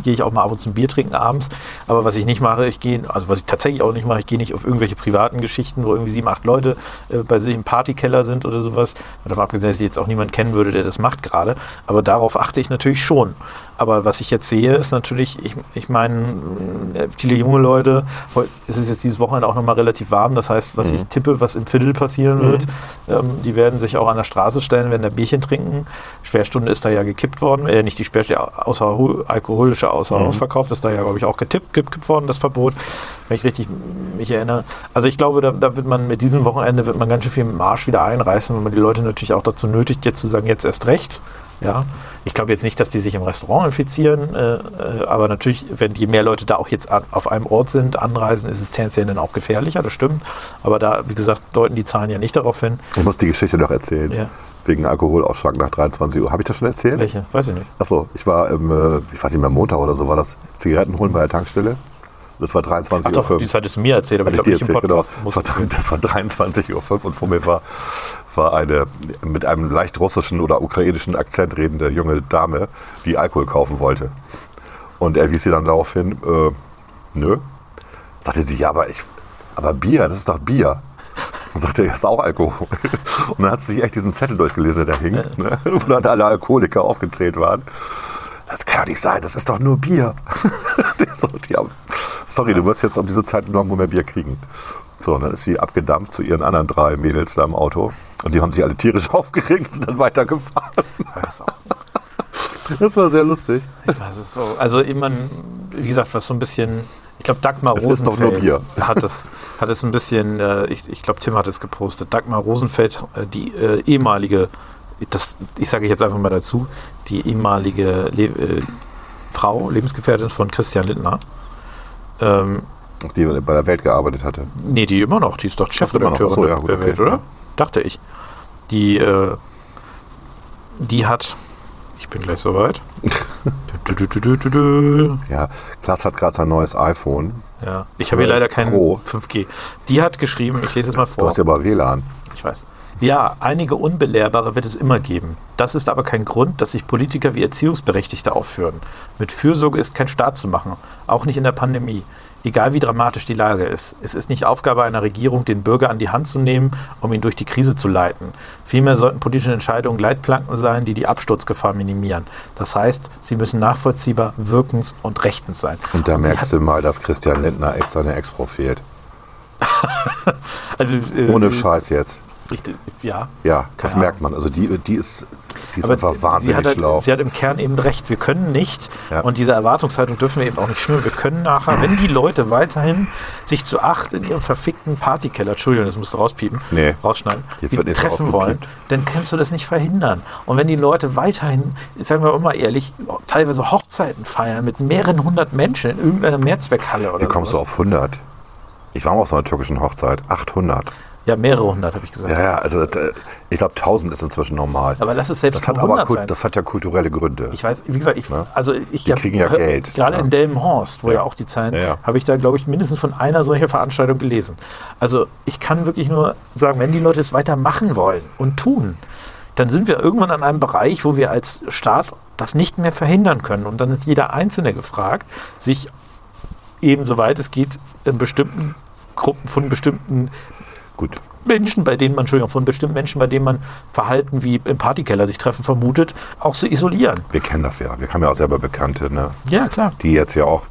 gehe ich auch mal ab und zu ein Bier trinken abends, aber was ich nicht mache, ich gehe, also was ich tatsächlich auch nicht mache, ich gehe nicht auf irgendwelche privaten Geschichten, wo irgendwie sieben, acht Leute äh, bei sich im Partykeller sind oder sowas. Und davon abgesehen, dass ich jetzt auch niemanden kennen würde, der das macht gerade. Aber darauf achte ich natürlich schon. Aber was ich jetzt sehe, ist natürlich, ich, ich meine, viele junge Leute. Es ist jetzt dieses Wochenende auch nochmal relativ warm. Das heißt, was ich tippe, was im Viertel passieren wird, ähm, die werden sich auch an der Straße stellen, werden da Bierchen trinken. Sperrstunde ist da ja gekippt worden. Äh, nicht die Sperrstunde, außer, alkoholische Außerhausverkauf ist da ja, glaube ich, auch getippt, gekippt worden, das Verbot. Wenn ich richtig mich erinnere. Also ich glaube, da, da wird man mit diesem Wochenende wird man ganz schön viel Marsch wieder einreißen, wenn man die Leute natürlich auch dazu nötigt, jetzt zu sagen, jetzt erst recht. Ja, ich glaube jetzt nicht, dass die sich im Restaurant infizieren, äh, äh, aber natürlich, wenn je mehr Leute da auch jetzt an, auf einem Ort sind, anreisen, ist es tendenziell dann auch gefährlicher, das stimmt. Aber da, wie gesagt, deuten die Zahlen ja nicht darauf hin. Ich muss die Geschichte noch erzählen. Ja. Wegen Alkoholausschlag nach 23 Uhr. Habe ich das schon erzählt? Welche? Weiß ich nicht. Achso, ich war, im, äh, ich weiß nicht mehr, Montag oder so, war das Zigaretten holen bei der Tankstelle. Das war 23.05 Ach doch, Uhr. das hattest du mir erzählt, aber ich ich glaube nicht erzählt, im genau. Podcast. Das war, das war 23.05 Uhr und vor mir war, war eine mit einem leicht russischen oder ukrainischen Akzent redende junge Dame, die Alkohol kaufen wollte. Und er wies sie dann darauf hin, äh, nö. Sagte sie, ja, aber, ich, aber Bier, das ist doch Bier. Und sagte er, ist auch Alkohol. Und dann hat sie sich echt diesen Zettel durchgelesen, der da hing, ne, wo dann alle Alkoholiker aufgezählt waren. Das kann ja nicht sein, das ist doch nur Bier. sorry, du wirst jetzt um diese Zeit nirgendwo mehr Bier kriegen. So, und dann ist sie abgedampft zu ihren anderen drei Mädels da im Auto. Und die haben sich alle tierisch aufgeregt und sind dann weitergefahren. Das war sehr lustig. Ich weiß es so. Also immer, wie gesagt, was so ein bisschen, ich glaube Dagmar Es Rosenfeld hat es, hat es ein bisschen, äh, ich, ich glaube Tim hat es gepostet, Dagmar Rosenfeld, äh, die äh, ehemalige, das, ich sage jetzt einfach mal dazu, die ehemalige Le äh, Frau, Lebensgefährtin von Christian Lindner. Ähm, Die bei der Welt gearbeitet hatte. nee, die immer noch, die ist doch Chefredakteurin so, ja, gut, der okay, Welt, oder? Dachte ich. Die, äh, die hat, ich bin gleich soweit. du, du, du, du, du, du. Ja, Klaas hat gerade sein neues iPhone. Ja, ich habe hier 12 leider kein Pro. 5G. Die hat geschrieben, ich lese es mal Du vor. hast ja aber WLAN. Ich weiß. Ja, einige Unbelehrbare wird es immer geben. Das ist aber kein Grund, dass sich Politiker wie Erziehungsberechtigte aufführen. Mit Fürsorge ist kein Staat zu machen, auch nicht in der Pandemie. Egal wie dramatisch die Lage ist. Es ist nicht Aufgabe einer Regierung, den Bürger an die Hand zu nehmen, um ihn durch die Krise zu leiten. Vielmehr sollten politische Entscheidungen Leitplanken sein, die die Absturzgefahr minimieren. Das heißt, sie müssen nachvollziehbar, wirkens- und rechtens sein. Und da Und merkst du mal, dass Christian Lindner echt seine Ex-Frau fehlt. also, äh, Ohne Scheiß jetzt. Richtig, ja. Ja, das merkt man. Also die, die ist, die ist Aber einfach sie wahnsinnig hat, halt, schlau. sie hat im Kern eben recht. Wir können nicht, Ja. und diese Erwartungshaltung dürfen wir eben auch nicht schnüren, wir können nachher, wenn die Leute weiterhin sich zu acht in ihrem verfickten Partykeller, Entschuldigung, das musst du rauspiepen, Nee. rausschneiden, die nicht treffen wollen, dann kannst du das nicht verhindern. Und wenn die Leute weiterhin, sagen wir mal ehrlich, teilweise Hochzeiten feiern mit mehreren hundert Menschen in irgendeiner Mehrzweckhalle oder Wie kommst du sowas. auf 100? Ich war mal auf so einer türkischen Hochzeit. 800. Ja, mehrere hundert, habe ich gesagt. Ja, ja, also äh, ich glaube 1000 ist inzwischen normal. Aber lass es selbst Das hat, aber 100 kult, sein. das hat ja kulturelle Gründe. Ich weiß, wie gesagt, ich, Ne? also ich Die hab- kriegen ja Geld, Gerade ne? in Delmenhorst, wo ja, auch die Zahlen, Ja, ja. habe ich da, glaube ich, mindestens von einer solcher Veranstaltung gelesen. Also ich kann wirklich nur sagen, wenn die Leute es weiter machen wollen und tun, dann sind wir irgendwann an einem Bereich, wo wir als Staat das nicht mehr verhindern können. Und dann ist jeder Einzelne gefragt, sich eben soweit es geht in bestimmten Gruppen von bestimmten Gut. Menschen, bei denen man, Entschuldigung, von bestimmten Menschen, bei denen man Verhalten wie im Partykeller sich treffen vermutet, auch zu isolieren. Wir kennen das ja. Wir haben ja auch selber Bekannte, ne? Ja, klar. die jetzt ja auch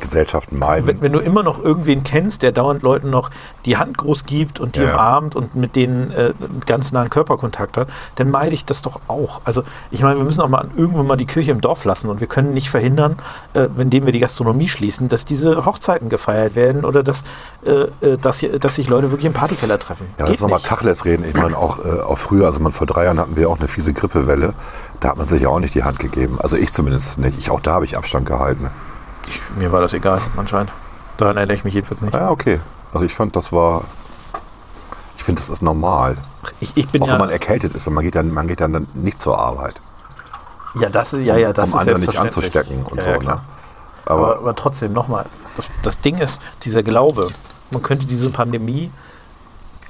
Gesellschaften meiden. Wenn, wenn du immer noch irgendwen kennst, der dauernd Leuten noch die Hand groß gibt und die Ja, umarmt und mit denen äh, ganz nahen Körperkontakt hat, dann meide ich das doch auch. Also ich meine, wir müssen auch mal irgendwann mal die Kirche im Dorf lassen und wir können nicht verhindern, äh, indem wir die Gastronomie schließen, dass diese Hochzeiten gefeiert werden oder dass, äh, äh, dass, hier- dass sich Leute wirklich im Partykeller treffen. Ja, lass nochmal. Tacheles reden. Ich meine, auch, äh, auch früher, also man, vor drei Jahren hatten wir auch eine fiese Grippewelle. Da hat man sich ja auch nicht die Hand gegeben. Also ich zumindest nicht. Ich, auch da habe ich Abstand gehalten. Ich, mir war das egal, anscheinend. Daran erinnere ich mich jedenfalls nicht. Ja, okay. Also ich fand, das war. Ich finde, das ist normal. Ich, ich bin Auch ja, wenn man erkältet ist und man geht dann, man geht dann nicht zur Arbeit. ja, das, ja, ja, das um ist andere nicht anzustecken und ja, so. Ja, ne? klar. Aber, Aber, aber trotzdem, nochmal, das, das Ding ist, dieser Glaube, man könnte diese Pandemie,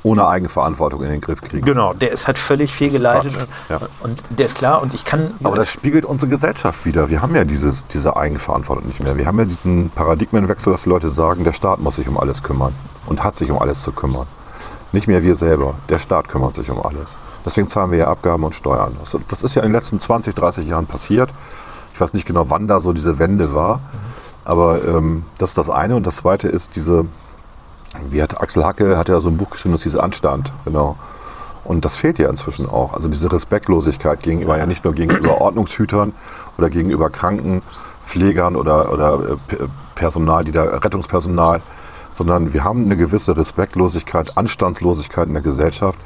ohne Eigenverantwortung in den Griff kriegen. genau, der ist halt völlig fehlgeleitet ja. und der ist klar und ich kann, Aber das spiegelt unsere Gesellschaft wieder. Wir haben ja dieses, diese Eigenverantwortung nicht mehr. Wir haben ja diesen Paradigmenwechsel, dass die Leute sagen, der Staat muss sich um alles kümmern und hat sich um alles zu kümmern. Nicht mehr wir selber. Der Staat kümmert sich um alles. Deswegen zahlen wir ja Abgaben und Steuern. Das, das ist ja in den letzten 20, 30 Jahren passiert. Ich weiß nicht genau, wann da so diese Wende war. Aber ähm, das ist das eine. Und das zweite ist diese, wie hat Axel Hacke, hat ja so ein Buch geschrieben, das hieß Anstand, genau. Und das fehlt ja inzwischen auch. Also diese Respektlosigkeit gegenüber, ja nicht nur gegenüber Ordnungshütern oder gegenüber Krankenpflegern oder, oder äh, P- Personal, die da, Rettungspersonal, sondern wir haben eine gewisse Respektlosigkeit, Anstandslosigkeit in der Gesellschaft,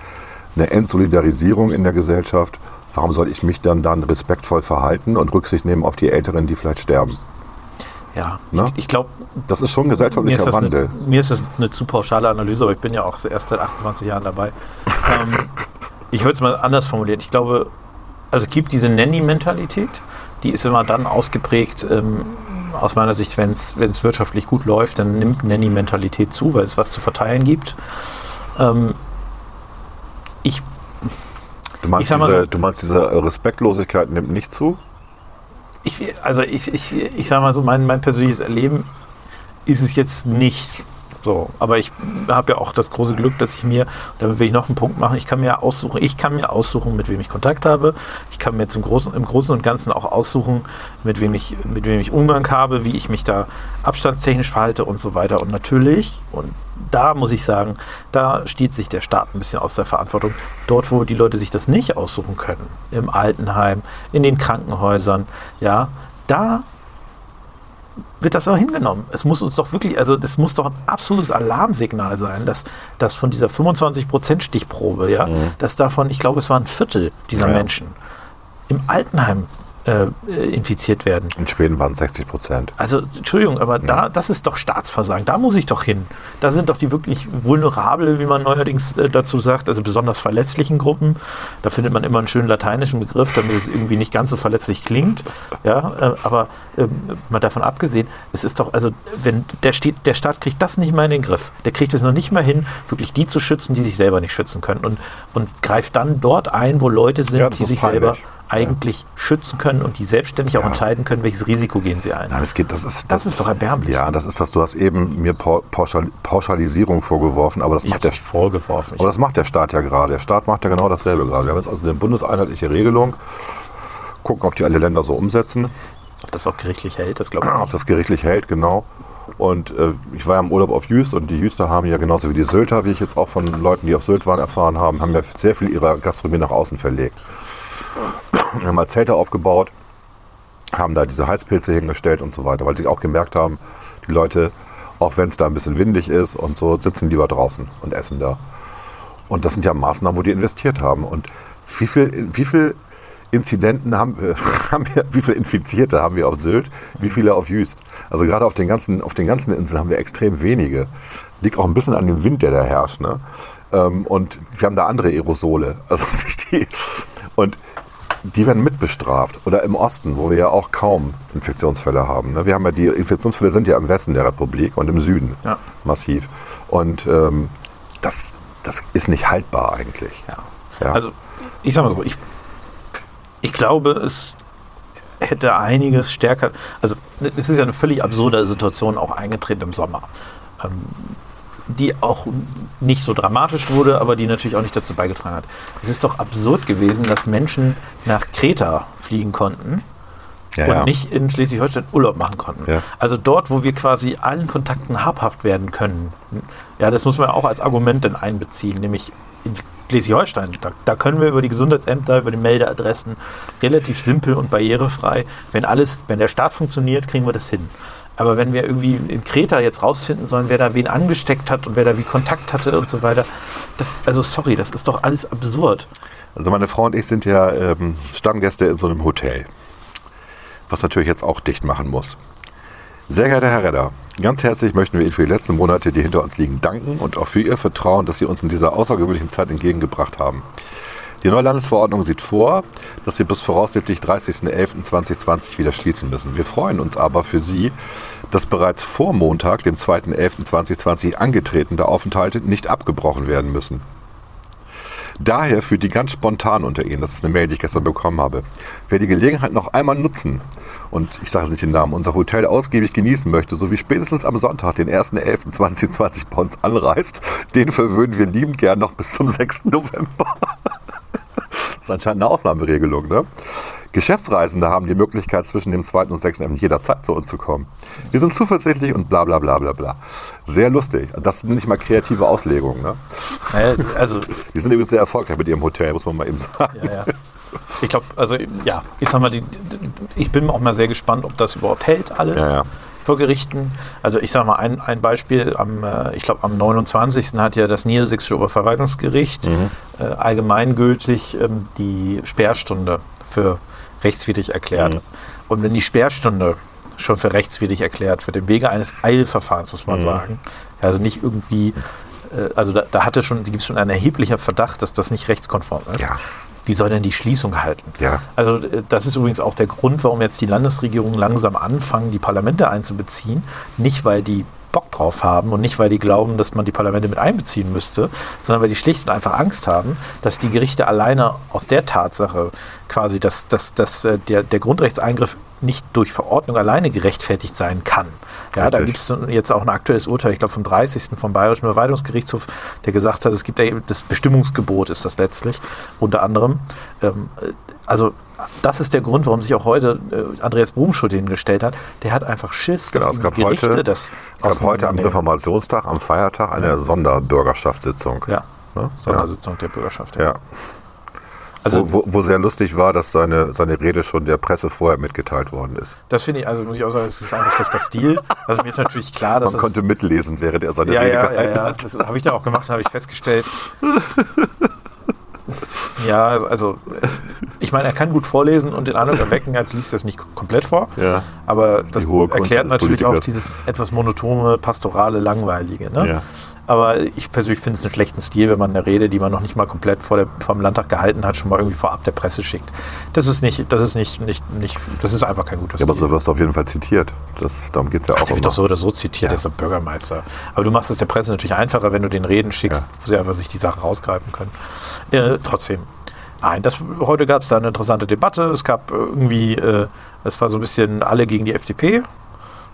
eine Entsolidarisierung in der Gesellschaft. Warum soll ich mich dann dann respektvoll verhalten und Rücksicht nehmen auf die Älteren, die vielleicht sterben? Ja, Ne? ich, ich glaube, Das ist schon mir, gesellschaftlicher ist das Wandel. eine- mir ist das eine zu pauschale Analyse, aber ich bin ja auch erst seit 28 Jahren dabei. ähm, ich würde es mal anders formulieren. Ich glaube, also es gibt diese Nanny-Mentalität, die ist immer dann ausgeprägt, ähm, aus meiner Sicht, wenn es wirtschaftlich gut läuft, dann nimmt Nanny-Mentalität zu, weil es was zu verteilen gibt. Ähm, ich Du meinst, Ich diese, so- du meinst, diese Respektlosigkeit nimmt nicht zu? Ich, also ich, ich, ich sage mal so, mein, mein persönliches Erleben ist es jetzt nicht so. Aber ich habe ja auch das große Glück, dass ich mir, damit will ich noch einen Punkt machen, ich kann mir aussuchen, ich kann mir aussuchen, mit wem ich Kontakt habe. Ich kann mir zum Großen, im Großen und Ganzen auch aussuchen, mit wem ich, mit wem ich Umgang habe, wie ich mich da abstandstechnisch verhalte und so weiter. Und natürlich, und da muss ich sagen, da steht sich der Staat ein bisschen aus der Verantwortung. Dort, wo die Leute sich das nicht aussuchen können, im Altenheim, in den Krankenhäusern, ja, da wird das auch hingenommen. Es muss uns doch wirklich, also das muss doch ein absolutes Alarmsignal sein, dass, dass von dieser 25%-Stichprobe, ja, dass davon, ich glaube, es waren ein Viertel dieser ja. Menschen im Altenheim äh, infiziert werden. In Schweden waren es 60 Prozent. Also, Entschuldigung, aber da, das ist doch Staatsversagen. Da muss ich doch hin. Da sind doch die wirklich vulnerable, wie man neuerdings äh, dazu sagt, also besonders verletzlichen Gruppen. Da findet man immer einen schönen lateinischen Begriff, damit es irgendwie nicht ganz so verletzlich klingt. Ja, äh, aber äh, mal davon abgesehen, es ist doch, also, wenn der, steht, der Staat kriegt das nicht mal in den Griff. Der kriegt es noch nicht mal hin, wirklich die zu schützen, die sich selber nicht schützen können. Und, und greift dann dort ein, wo Leute sind, Ja, die sich peinlich. selber eigentlich schützen können und die selbstständig auch entscheiden können, welches Risiko gehen sie ein. Nein, es geht, das ist, Das ist doch erbärmlich. Ja, das ist das. Du hast eben mir Pau- Pauschal, Pauschalisierung vorgeworfen, aber das Ich macht der vorgeworfen. Aber das macht der Staat ja gerade. Der Staat macht ja genau dasselbe gerade. Wir haben jetzt also eine bundeseinheitliche Regelung. Gucken, ob die alle Länder so umsetzen. ob das auch gerichtlich hält, das glaube ich ob nicht. das gerichtlich hält, genau. Und äh, ich war ja im Urlaub auf Jüst und die Jüster haben ja genauso wie die Sylter, wie ich jetzt auch von Leuten, die auf Sylt waren, erfahren haben, haben ja sehr viel ihrer Gastronomie nach außen verlegt. Wir haben mal Zelte aufgebaut, haben da diese Heizpilze hingestellt und so weiter, weil sie auch gemerkt haben, die Leute, auch wenn es da ein bisschen windig ist und so, sitzen lieber draußen und essen da. Und das sind ja Maßnahmen, wo die investiert haben. Und wie viel, wie viel Inzidenten haben, wir- haben wir, wie viele Infizierte haben wir auf Sylt, wie viele auf Jüst? Also gerade auf den ganzen, auf den ganzen Inseln haben wir extrem wenige. Liegt auch ein bisschen an dem Wind, der da herrscht. Ne? Ähm, Und wir haben da andere Aerosole. Also die, und die werden mitbestraft. Oder im Osten, wo wir ja auch kaum Infektionsfälle haben. ne? Wir haben ja die Infektionsfälle sind ja im Westen der Republik und im Süden Ja. massiv. Und ähm, das, das ist nicht haltbar eigentlich. Ja. Ja. Also, ich sag mal so, ich, ich glaube, es hätte einiges stärker. Also, es ist ja eine völlig absurde Situation auch eingetreten im Sommer. Ähm, die auch nicht so dramatisch wurde, aber die natürlich auch nicht dazu beigetragen hat. Es ist doch absurd gewesen, dass Menschen nach Kreta fliegen konnten Ja, und ja. nicht in Schleswig-Holstein Urlaub machen konnten. Ja. Also dort, wo wir quasi allen Kontakten habhaft werden können. Ja, das muss man auch als Argument dann einbeziehen, nämlich in Schleswig-Holstein. Da, da können wir über die Gesundheitsämter, über die Meldeadressen relativ simpel und barrierefrei, wenn alles, wenn der Staat funktioniert, kriegen wir das hin. Aber wenn wir irgendwie in Kreta jetzt rausfinden sollen, wer da wen angesteckt hat und wer da wie Kontakt hatte und so weiter, das, also sorry, das ist doch alles absurd. Also meine Frau und ich sind ja ähm, Stammgäste in so einem Hotel, was natürlich jetzt auch dicht machen muss. Sehr geehrter Herr Redder, ganz herzlich möchten wir Ihnen für die letzten Monate, die hinter uns liegen, danken und auch für Ihr Vertrauen, das Sie uns in dieser außergewöhnlichen Zeit entgegengebracht haben. Die neue Landesverordnung sieht vor, dass wir bis voraussichtlich 30.11.2020 wieder schließen müssen. Wir freuen uns aber für Sie, dass bereits vor Montag, dem 2.11.2020 angetretene Aufenthalte nicht abgebrochen werden müssen. Daher für die ganz spontan unter Ihnen, das ist eine Mail, die ich gestern bekommen habe, wer die Gelegenheit noch einmal nutzen und ich sage nicht den Namen, unser Hotel ausgiebig genießen möchte, so wie spätestens am Sonntag, den 1.11.2020 bei uns anreist, den verwöhnen wir liebend gern noch bis zum 6. November. Ist anscheinend eine Ausnahmeregelung, ne? Geschäftsreisende haben die Möglichkeit, zwischen dem 2. und 6. jederzeit zu uns zu kommen. Wir sind zuversichtlich und bla bla bla bla bla. Sehr lustig. Das sind nicht mal kreative Auslegungen. Ne? Also Die sind übrigens sehr erfolgreich mit ihrem Hotel, muss man mal eben sagen. Ja, ja. Ich glaube, also ja, ich sag mal, die, ich bin auch mal sehr gespannt, ob das überhaupt hält, alles Ja, ja. Vor Gerichten. Also ich sage mal ein, ein Beispiel, am, äh, ich glaube am 29. hat ja das Niedersächsische Oberverwaltungsgericht Mhm. äh, allgemeingültig ähm, die Sperrstunde für rechtswidrig erklärt. Mhm. Und wenn die Sperrstunde schon für rechtswidrig erklärt wird, im Wege eines Eilverfahrens, muss Mhm. man sagen, also nicht irgendwie, äh, also da, da hatte schon, gibt es schon einen erheblichen Verdacht, dass das nicht rechtskonform ist. Ja. Wie soll denn die Schließung halten? Ja. Also äh, das ist übrigens auch der Grund, warum jetzt die Landesregierungen langsam anfangen, die Parlamente einzubeziehen. Nicht, weil die Bock drauf haben und nicht, weil die glauben, dass man die Parlamente mit einbeziehen müsste, sondern weil die schlicht und einfach Angst haben, dass die Gerichte alleine aus der Tatsache quasi, dass, dass, dass äh, der, der Grundrechtseingriff nicht durch Verordnung alleine gerechtfertigt sein kann. Ja, da gibt es jetzt auch ein aktuelles Urteil, ich glaube vom 30. vom Bayerischen Verwaltungsgerichtshof, der gesagt hat, es gibt ja eben das Bestimmungsgebot ist das letztlich, unter anderem. Ähm, äh, also das ist der Grund, warum sich auch heute äh, Andreas Brumschut hingestellt hat. Der hat einfach Schiss, Genau, dass es ihm gab die Gerichte heute, das es gab heute am. Reformationstag, am Feiertag, eine Sonderbürgerschaftssitzung. Ja, Ne? Sondersitzung der Bürgerschaft. Ja. Also wo, wo, wo sehr lustig war, dass seine, seine Rede schon der Presse vorher mitgeteilt worden ist. das finde ich, also muss ich auch sagen, es ist einfach schlechter Stil. Also mir ist natürlich klar, dass Man konnte mitlesen, während er seine Ja, Rede ja, ja, gehalten ja. hat. Das habe ich dann auch gemacht, habe ich festgestellt. Ja, also ich meine, er kann gut vorlesen und den Eindruck erwecken, als liest er es nicht komplett vor. Ja. Aber das erklärt natürlich auch Politikers. dieses etwas monotone, pastorale, langweilige. Ne? Ja. Aber ich persönlich finde es einen schlechten Stil, wenn man eine Rede, die man noch nicht mal komplett vor der, vom Landtag gehalten hat, schon mal irgendwie vorab der Presse schickt. Das ist nicht, das ist nicht, nicht, nicht das ist einfach kein guter Ja, Stil. aber so wirst du auf jeden Fall zitiert. Das, darum geht es ja auch. Ach, der wird immer. doch so oder so zitiert, der ist der Bürgermeister. Aber du machst es der Presse natürlich einfacher, wenn du den Reden schickst, Ja. wo sie einfach sich die Sache rausgreifen können. Äh, trotzdem. Nein, das, heute gab es da eine interessante Debatte. Es gab irgendwie, äh, es war so ein bisschen alle gegen die FDP.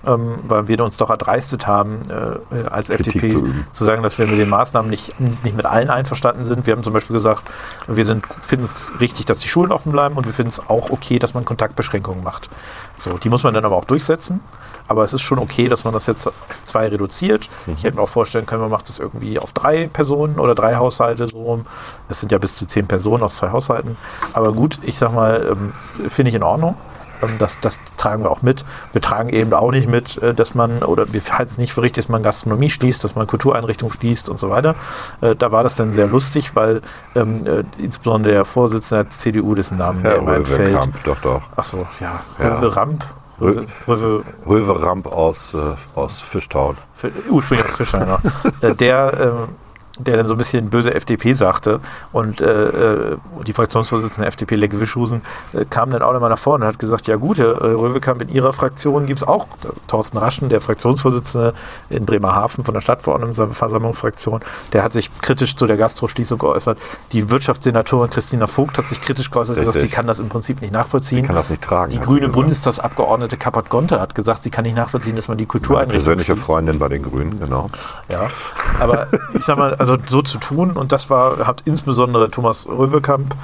Ähm, weil wir uns doch erdreistet haben, äh, als Kritik FDP zu zu sagen, dass wir mit den Maßnahmen nicht, nicht mit allen einverstanden sind. Wir haben zum Beispiel gesagt, wir sind- finden es richtig, dass die Schulen offen bleiben und wir finden es auch okay, dass man Kontaktbeschränkungen macht. So, die muss man dann aber auch durchsetzen. Aber es ist schon okay, dass man das jetzt auf zwei reduziert. Ich hätte mir auch vorstellen können, man macht das irgendwie auf drei Personen oder drei Haushalte so rum. Das sind ja bis zu zehn Personen aus zwei Haushalten. Aber gut, ich sag mal, ähm, finde ich in Ordnung. Ähm, Das, das tragen wir auch mit. Wir tragen eben auch nicht mit, äh, dass man, oder wir halten es nicht für richtig, dass man Gastronomie schließt, dass man Kultureinrichtungen schließt und so weiter. Äh, Da war das dann sehr lustig, weil ähm, äh, insbesondere der Vorsitzende der CDU, dessen Namen mir immer entfällt. Röwekamp, doch, doch. Achso, ja. Ja. Röwe Ramp. Röwe, Röwe, Röweramp aus, äh, aus Fischtown. ursprünglich aus ja. Äh, der, ähm, der dann so ein bisschen böse FDP sagte und äh, äh, die Fraktionsvorsitzende der FDP, Lecke Wischhusen, äh, kam dann auch nochmal nach vorne und hat gesagt, ja gut, Herr äh, Röwekamp, in Ihrer Fraktion gibt es auch äh, Thorsten Raschen, der Fraktionsvorsitzende in Bremerhaven von der Stadtverordnetenversammlungsfraktion, der hat sich kritisch zu der Gastroschließung geäußert. Die Wirtschaftssenatorin Christina Vogt hat sich kritisch geäußert, gesagt, Richtig. sie kann das im Prinzip nicht nachvollziehen. Sie kann das nicht tragen, Die grüne gesagt. Bundestagsabgeordnete Kappert Gonte hat gesagt, sie kann nicht nachvollziehen, dass man die Kultureinrichtungen Persönliche schließt. Freundin bei den Grünen, genau. Ja, aber ich sag mal, also so zu tun, und das war, hat insbesondere Thomas Röwekamp,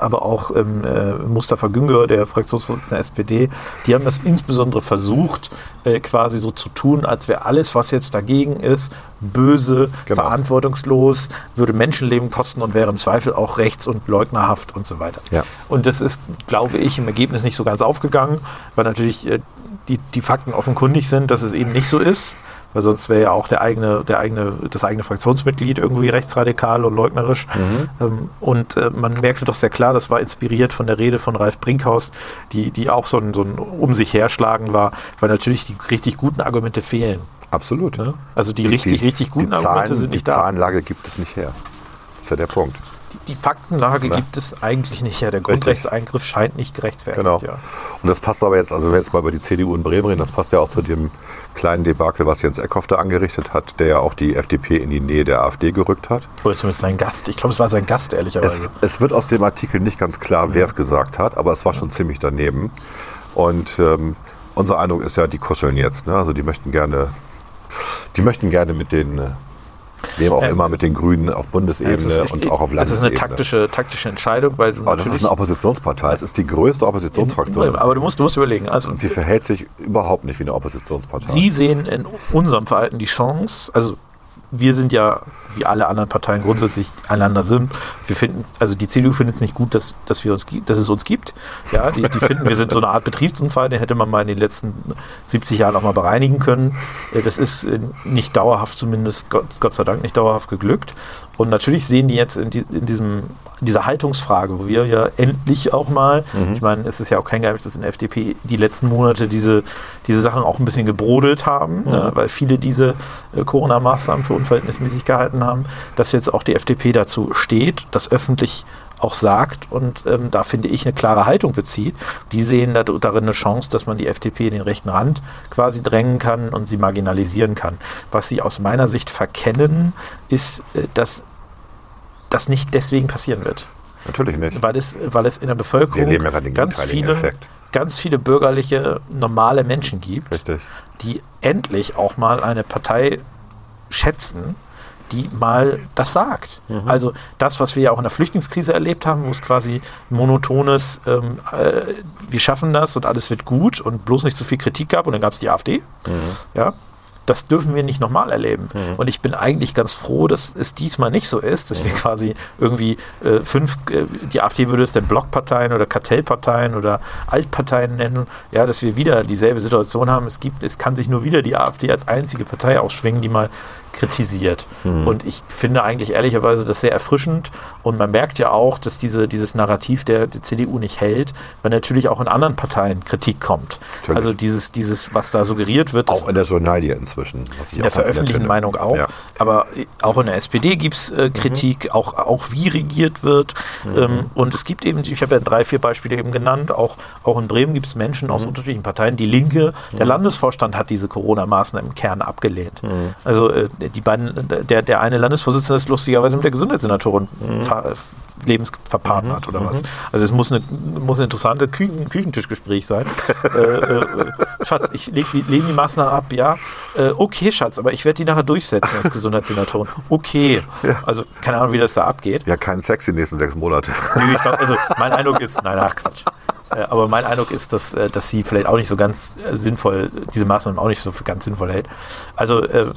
aber auch ähm, äh, Mustafa Güngör, der Fraktionsvorsitzende der SPD, die haben das insbesondere versucht, äh, quasi so zu tun, als wäre alles, was jetzt dagegen ist, böse, Genau. verantwortungslos, würde Menschenleben kosten und wäre im Zweifel auch rechts- und leugnerhaft und so weiter. Ja. Und das ist, glaube ich, im Ergebnis nicht so ganz aufgegangen, weil natürlich äh, die, die Fakten offenkundig sind, dass es eben nicht so ist, weil sonst wäre ja auch der eigene, der eigene, das eigene Fraktionsmitglied irgendwie rechtsradikal und leugnerisch. Ähm, und äh, man merkte doch sehr klar, das war inspiriert von der Rede von Ralf Brinkhaus, die, die auch so ein, so ein um sich herschlagen war, weil natürlich die richtig guten Argumente fehlen. Absolut. Ne? Also die richtig, richtig guten die Argumente Zahlen, sind nicht die da. Zahlenlage gibt es nicht her. Das ist ja der Punkt. Die Faktenlage Ja. gibt es eigentlich nicht her. Der Grundrechtseingriff scheint nicht gerechtfertigt. Genau. Ja. Und das passt aber jetzt, also wenn wir jetzt mal über die CDU in Bremen reden, das passt ja auch zu dem kleinen Debakel, was Jens Eckhoff da angerichtet hat, der ja auch die FDP in die Nähe der AfD gerückt hat. Oder zumindest sein Gast. Ich glaube, es war sein Gast, Es, ehrlicherweise. es wird aus dem Artikel nicht ganz klar, wer es gesagt hat, aber es war schon ziemlich daneben. Und ähm, unser Eindruck ist ja, die kuscheln jetzt. Ne? Also die möchten gerne, die möchten gerne mit den, äh, Wem auch Ähm, immer mit den Grünen auf es Bundesebene ist echt- und auch auf Es Landesebene. ist eine taktische, taktische Entscheidung, weil Aber das ist eine Oppositionspartei. Es ist die größte Oppositionsfraktion. aber du musst, du musst überlegen. Also Und sie verhält sich überhaupt nicht wie eine Oppositionspartei. Sie sehen in unserem Verhalten die Chance, also wir sind ja, wie alle anderen Parteien grundsätzlich einander sind. Wir finden, also die CDU findet es nicht gut, dass, dass, wir uns, dass es uns gibt. Ja, die, die finden, wir sind so eine Art Betriebsunfall, den hätte man mal in den letzten 70 Jahren auch mal bereinigen können. Äh, Das ist äh, nicht dauerhaft, zumindest Gott, Gott sei Dank nicht dauerhaft geglückt. Und natürlich sehen die jetzt in, die, in diesem, dieser Haltungsfrage, wo wir ja endlich auch mal, ich meine, es ist ja auch kein Geheimnis, dass in der FDP die letzten Monate diese, diese Sachen auch ein bisschen gebrodelt haben, ne, weil viele diese äh, Corona-Maßnahmen für unverhältnismäßig gehalten haben, dass jetzt auch die FDP dazu steht, das öffentlich auch sagt und ähm, da finde ich eine klare Haltung bezieht. Die sehen da, darin eine Chance, dass man die FDP in den rechten Rand quasi drängen kann und sie marginalisieren kann. Was sie aus meiner Sicht verkennen, ist, äh, dass das nicht deswegen passieren wird Natürlich nicht. weil es, weil es in der Bevölkerung ja ganz viele, Effekt. ganz viele bürgerliche, normale Menschen gibt, Richtig. die endlich auch mal eine Partei schätzen, die mal das sagt. Mhm. Also das, was wir ja auch in der Flüchtlingskrise erlebt haben, wo es quasi monotones, ähm, äh, wir schaffen das und alles wird gut und bloß nicht so viel Kritik gab und dann gab es die AfD. Mhm. Ja, das dürfen wir nicht nochmal erleben. Und ich bin eigentlich ganz froh, dass es diesmal nicht so ist, dass wir quasi irgendwie äh, fünf, äh, die AfD würde es dann Blockparteien oder Kartellparteien oder Altparteien nennen, ja, dass wir wieder dieselbe Situation haben. Es gibt, es kann sich nur wieder die AfD als einzige Partei ausschwingen, die mal kritisiert. Und ich finde eigentlich ehrlicherweise das sehr erfrischend. Und man merkt ja auch, dass diese, dieses Narrativ der, der CDU nicht hält, weil natürlich auch in anderen Parteien Kritik kommt. Natürlich. Also dieses, dieses, was da suggeriert wird, Auch in der Journalie inzwischen. In der veröffentlichten. Meinung auch. Ja. Aber auch in der SPD gibt es äh, Kritik, auch, auch wie regiert wird. Ähm, und es gibt eben, ich habe ja drei, vier Beispiele eben genannt, auch, auch in Bremen gibt es Menschen aus unterschiedlichen Parteien. Die Linke, der Landesvorstand hat diese Corona-Maßnahmen im Kern abgelehnt. Also äh, die beiden, der, der eine Landesvorsitzende ist lustigerweise mit der Gesundheitssenatorin ver, lebensverpartnert oder was. Also es muss, eine, muss ein interessantes Küchen, Küchentischgespräch sein. äh, äh, Schatz, ich lege die, legen die Maßnahmen ab, ja. Äh, okay, Schatz, aber ich werde die nachher durchsetzen als Gesundheitssenatorin. Okay. Also keine Ahnung, wie das da abgeht. Ja, kein Sex die nächsten sechs Monate. Nö, ich glaub, also mein Eindruck ist, nein, ach Quatsch. Äh, Aber mein Eindruck ist, dass, äh, dass sie vielleicht auch nicht so ganz äh, sinnvoll, diese Maßnahmen auch nicht so für ganz sinnvoll hält. Also äh,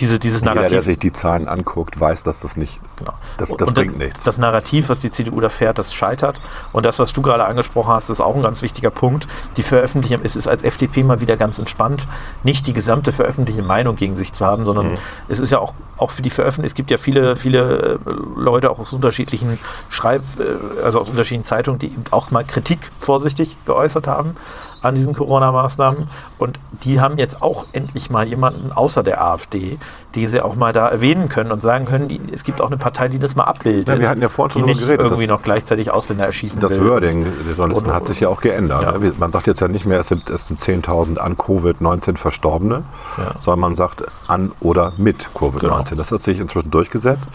diese, dieses Jeder, der Narrativ. sich die Zahlen anguckt, weiß, dass das nicht, Genau. das, Und- das und bringt nichts. Das Narrativ, was die CDU da fährt, das scheitert. Und das, was du gerade angesprochen hast, ist auch ein ganz wichtiger Punkt. Die Veröffentlichung, es ist als FDP mal wieder ganz entspannt, nicht die gesamte veröffentlichte Meinung gegen sich zu haben, sondern es ist ja auch, auch für die Veröffentlichung, es gibt ja viele, viele äh, Leute auch aus unterschiedlichen Schreib, äh, also aus unterschiedlichen Zeitungen, die eben auch mal Kritik vorsichtig geäußert haben an diesen Corona-Maßnahmen. Und die haben jetzt auch endlich mal jemanden außer der AfD, die sie auch mal da erwähnen können und sagen können, die, es gibt auch eine Partei, die das mal abbildet. Ja, wir hatten ja vorhin schon die nicht geredet, irgendwie noch gleichzeitig Ausländer erschießen Das. Wording der Journalisten hat sich ja auch geändert. Ja. Man sagt jetzt ja nicht mehr, es sind, es sind 10.000 an Covid-19 Verstorbene, Ja. sondern man sagt an oder mit Covid-19. Genau. Das hat sich inzwischen durchgesetzt.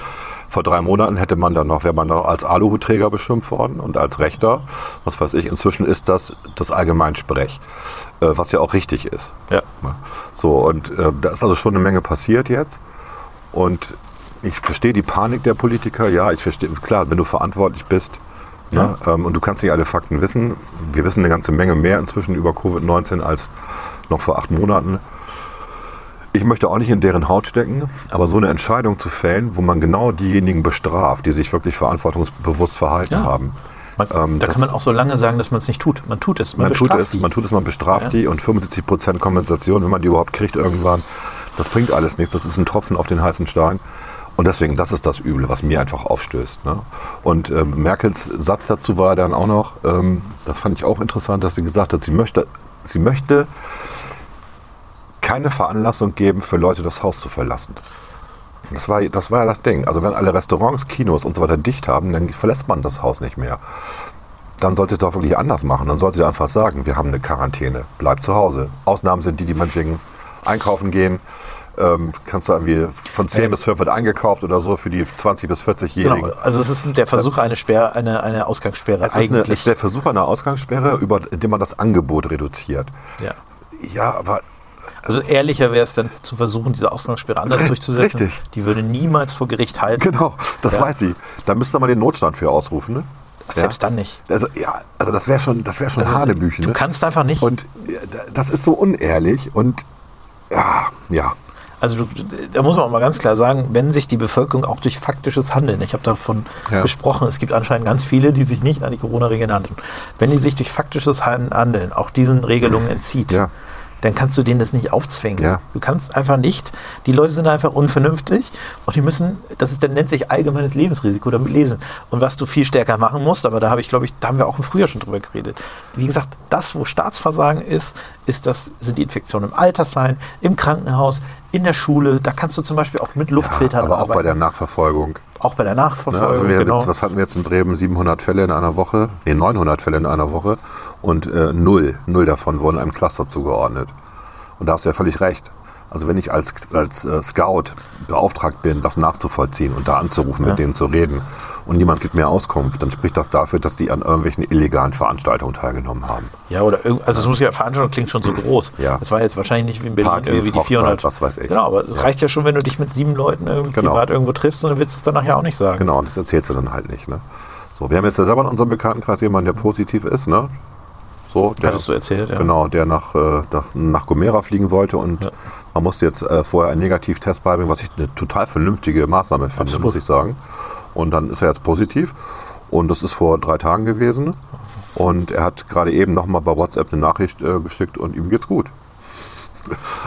Vor drei Monaten hätte man dann noch, wäre man noch als Aluhutträger beschimpft worden und als Rechter. Was weiß ich, inzwischen ist das das Allgemeinsprech, äh, was ja auch richtig ist. Ja. So, und äh, da ist also schon eine Menge passiert jetzt. Und ich verstehe die Panik der Politiker. Ja, ich verstehe, klar, wenn du verantwortlich bist ne, ähm, und du kannst nicht alle Fakten wissen. Wir wissen eine ganze Menge mehr inzwischen über Covid-19 als noch vor acht Monaten. Ich möchte auch nicht in deren Haut stecken, aber so eine Entscheidung zu fällen, wo man genau diejenigen bestraft, die sich wirklich verantwortungsbewusst verhalten Ja. haben. Man, Ähm, da kann man auch so lange sagen, dass man es nicht tut. Man tut es. Man, Man tut, es, die. man tut es, man bestraft Ja. die und 75 Prozent Kompensation, wenn man die überhaupt kriegt irgendwann, das bringt alles nichts. Das ist ein Tropfen auf den heißen Stein. Und deswegen, das ist das Üble, was mir einfach aufstößt. Ne? Und ähm, Merkels Satz dazu war dann auch noch, ähm, das fand ich auch interessant, dass sie gesagt hat, sie möchte, sie möchte keine Veranlassung geben, für Leute das Haus zu verlassen. Das war, das war ja das Ding. Also wenn alle Restaurants, Kinos und so weiter dicht haben, dann verlässt man das Haus nicht mehr. Dann sollte es doch wirklich anders machen. Dann sollte sie einfach sagen, wir haben eine Quarantäne, bleib zu Hause. Ausnahmen sind die, die meinetwegen einkaufen gehen. Ähm, kannst du irgendwie von 10 Ja. bis 12 wird eingekauft oder so für die 20 bis 40-Jährigen. Genau. Also es ist der Versuch, eine, Sperr, eine, eine Ausgangssperre Es ist, eine, eigentlich. ist der Versuch einer Ausgangssperre, über, indem man das Angebot reduziert. ja. Ja, aber Also ehrlicher wäre es dann zu versuchen, diese Ausgangssperre anders durchzusetzen. Richtig. Die würde niemals vor Gericht halten. Genau, das Ja. weiß sie. Da müsste man den Notstand für ausrufen. Ne? Selbst dann nicht. Also, ja, also das wäre schon, das wäre schon Also, Hanebüchen. du ne? kannst einfach nicht. Und ja, das ist so unehrlich und ja, ja. Also du, da muss man auch mal ganz klar sagen, wenn sich die Bevölkerung auch durch faktisches Handeln, ich habe davon Ja. gesprochen, es gibt anscheinend ganz viele, die sich nicht an die Corona-Regeln halten, wenn die sich durch faktisches Handeln auch diesen Regelungen entzieht, Ja. Dann kannst du denen das nicht aufzwingen. Ja. Du kannst einfach nicht, die Leute sind einfach unvernünftig und die müssen, das ist, dann nennt sich allgemeines Lebensrisiko, damit lesen. Und was du viel stärker machen musst, aber da habe ich, glaube ich, da haben wir auch im Frühjahr schon drüber geredet. Wie gesagt, das, wo Staatsversagen ist, ist das, sind die Infektionen im Altersheim, im Krankenhaus, in der Schule. Da kannst du zum Beispiel auch mit Luftfiltern aber auch bei der Nachverfolgung. Auch bei der Ne? Nachverfolgung. Also wir, genau. was hatten wir jetzt in Bremen? 700 Fälle in einer Woche, nee, 900 Fälle in einer Woche und äh, null, null davon wurden einem Cluster zugeordnet. Und da hast du ja völlig recht. Also wenn ich als, als äh, Scout beauftragt bin, das nachzuvollziehen und da anzurufen, mit denen zu reden und niemand gibt mir Auskunft, dann spricht das dafür, dass die an irgendwelchen illegalen Veranstaltungen teilgenommen haben. Ja, oder also es muss ja, Veranstaltung klingt schon so groß. Ja. Das war jetzt wahrscheinlich nicht wie in Berlin Partys, irgendwie die Hochzeit, 400. was weiß ich. Genau, aber es reicht ja schon, wenn du dich mit sieben Leuten irgendwie Genau. privat irgendwo triffst und dann willst du es danach ja auch nicht sagen. Genau, und das erzählst du dann halt nicht. Ne? So, wir haben jetzt ja selber in unserem Bekanntenkreis jemanden, der positiv ist. Ne? So, der, Hattest du erzählt, ja. Genau, der nach, äh, nach, nach Gomera fliegen wollte und man musste jetzt äh, vorher einen Negativtest beibringen, was ich eine total vernünftige Maßnahme finde, Absolut. muss ich sagen. Und dann ist er jetzt positiv und das ist vor drei Tagen gewesen. Und er hat gerade eben nochmal bei WhatsApp eine Nachricht äh, geschickt und ihm geht's gut.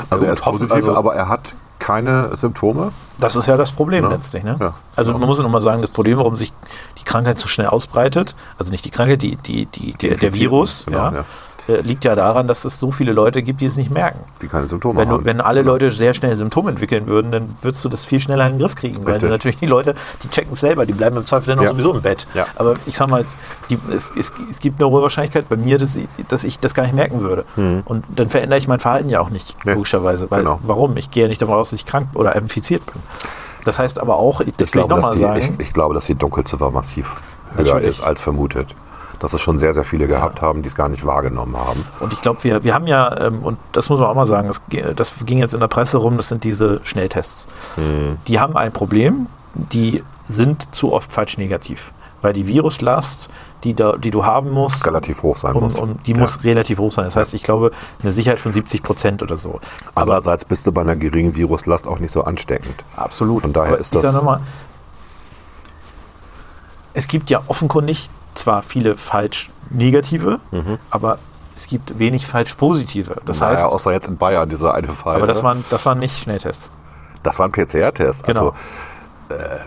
Also er ist positiv, also- aber er hat keine Symptome. Das ist ja das Problem Ja. letztlich. Ne? Ja. Also man muss nochmal sagen, das Problem, warum sich die Krankheit so schnell ausbreitet, also nicht die Krankheit, die, die, die, der, der Infizierten, Virus, genau, ja, äh, liegt ja daran, dass es so viele Leute gibt, die es nicht merken. Die keine Symptome Wenn, haben. du, wenn alle Leute sehr schnell Symptome entwickeln würden, dann würdest du das viel schneller in den Griff kriegen. Weil Richtig. du natürlich die Leute, die checken es selber, die bleiben im Zweifel dann auch Ja. sowieso im Bett. Ja. Aber ich sag mal, die, es, es, es gibt eine hohe Wahrscheinlichkeit bei mir, dass ich, dass ich das gar nicht merken würde. Und dann verändere ich mein Verhalten ja auch nicht, Nee. logischerweise. Weil, Genau. Warum? Ich gehe ja nicht davon aus, dass ich krank oder infiziert bin. Das heißt aber auch, ich, das Ich will ich glaube, dass nochmal die, sagen, ich, ich glaube, dass die Dunkelziffer massiv höher Natürlich. ist als vermutet. Dass es schon sehr, sehr viele gehabt haben, die es gar nicht wahrgenommen haben. Und ich glaube, wir, wir haben ja, ähm, und das muss man auch mal sagen, das, das ging jetzt in der Presse rum, das sind diese Schnelltests. Die haben ein Problem, die sind zu oft falsch negativ. Weil die Viruslast, die, da, die du haben musst, Relativ hoch sein um, muss. um, die Ja. muss relativ hoch sein. Das heißt, ich glaube, eine Sicherheit von 70 Prozent oder so. Aber Andererseits bist du bei einer geringen Viruslast auch nicht so ansteckend. absolut. Von daher Aber ist das- mal, es gibt ja offenkundig zwar viele falsch negative, aber es gibt wenig falsch positive. Das Mhm. naja, heißt, außer jetzt in Bayern, dieser eine Fall. Aber das ne? waren, das waren nicht Schnelltests. das war ein PCR-Test. Genau. Also, äh,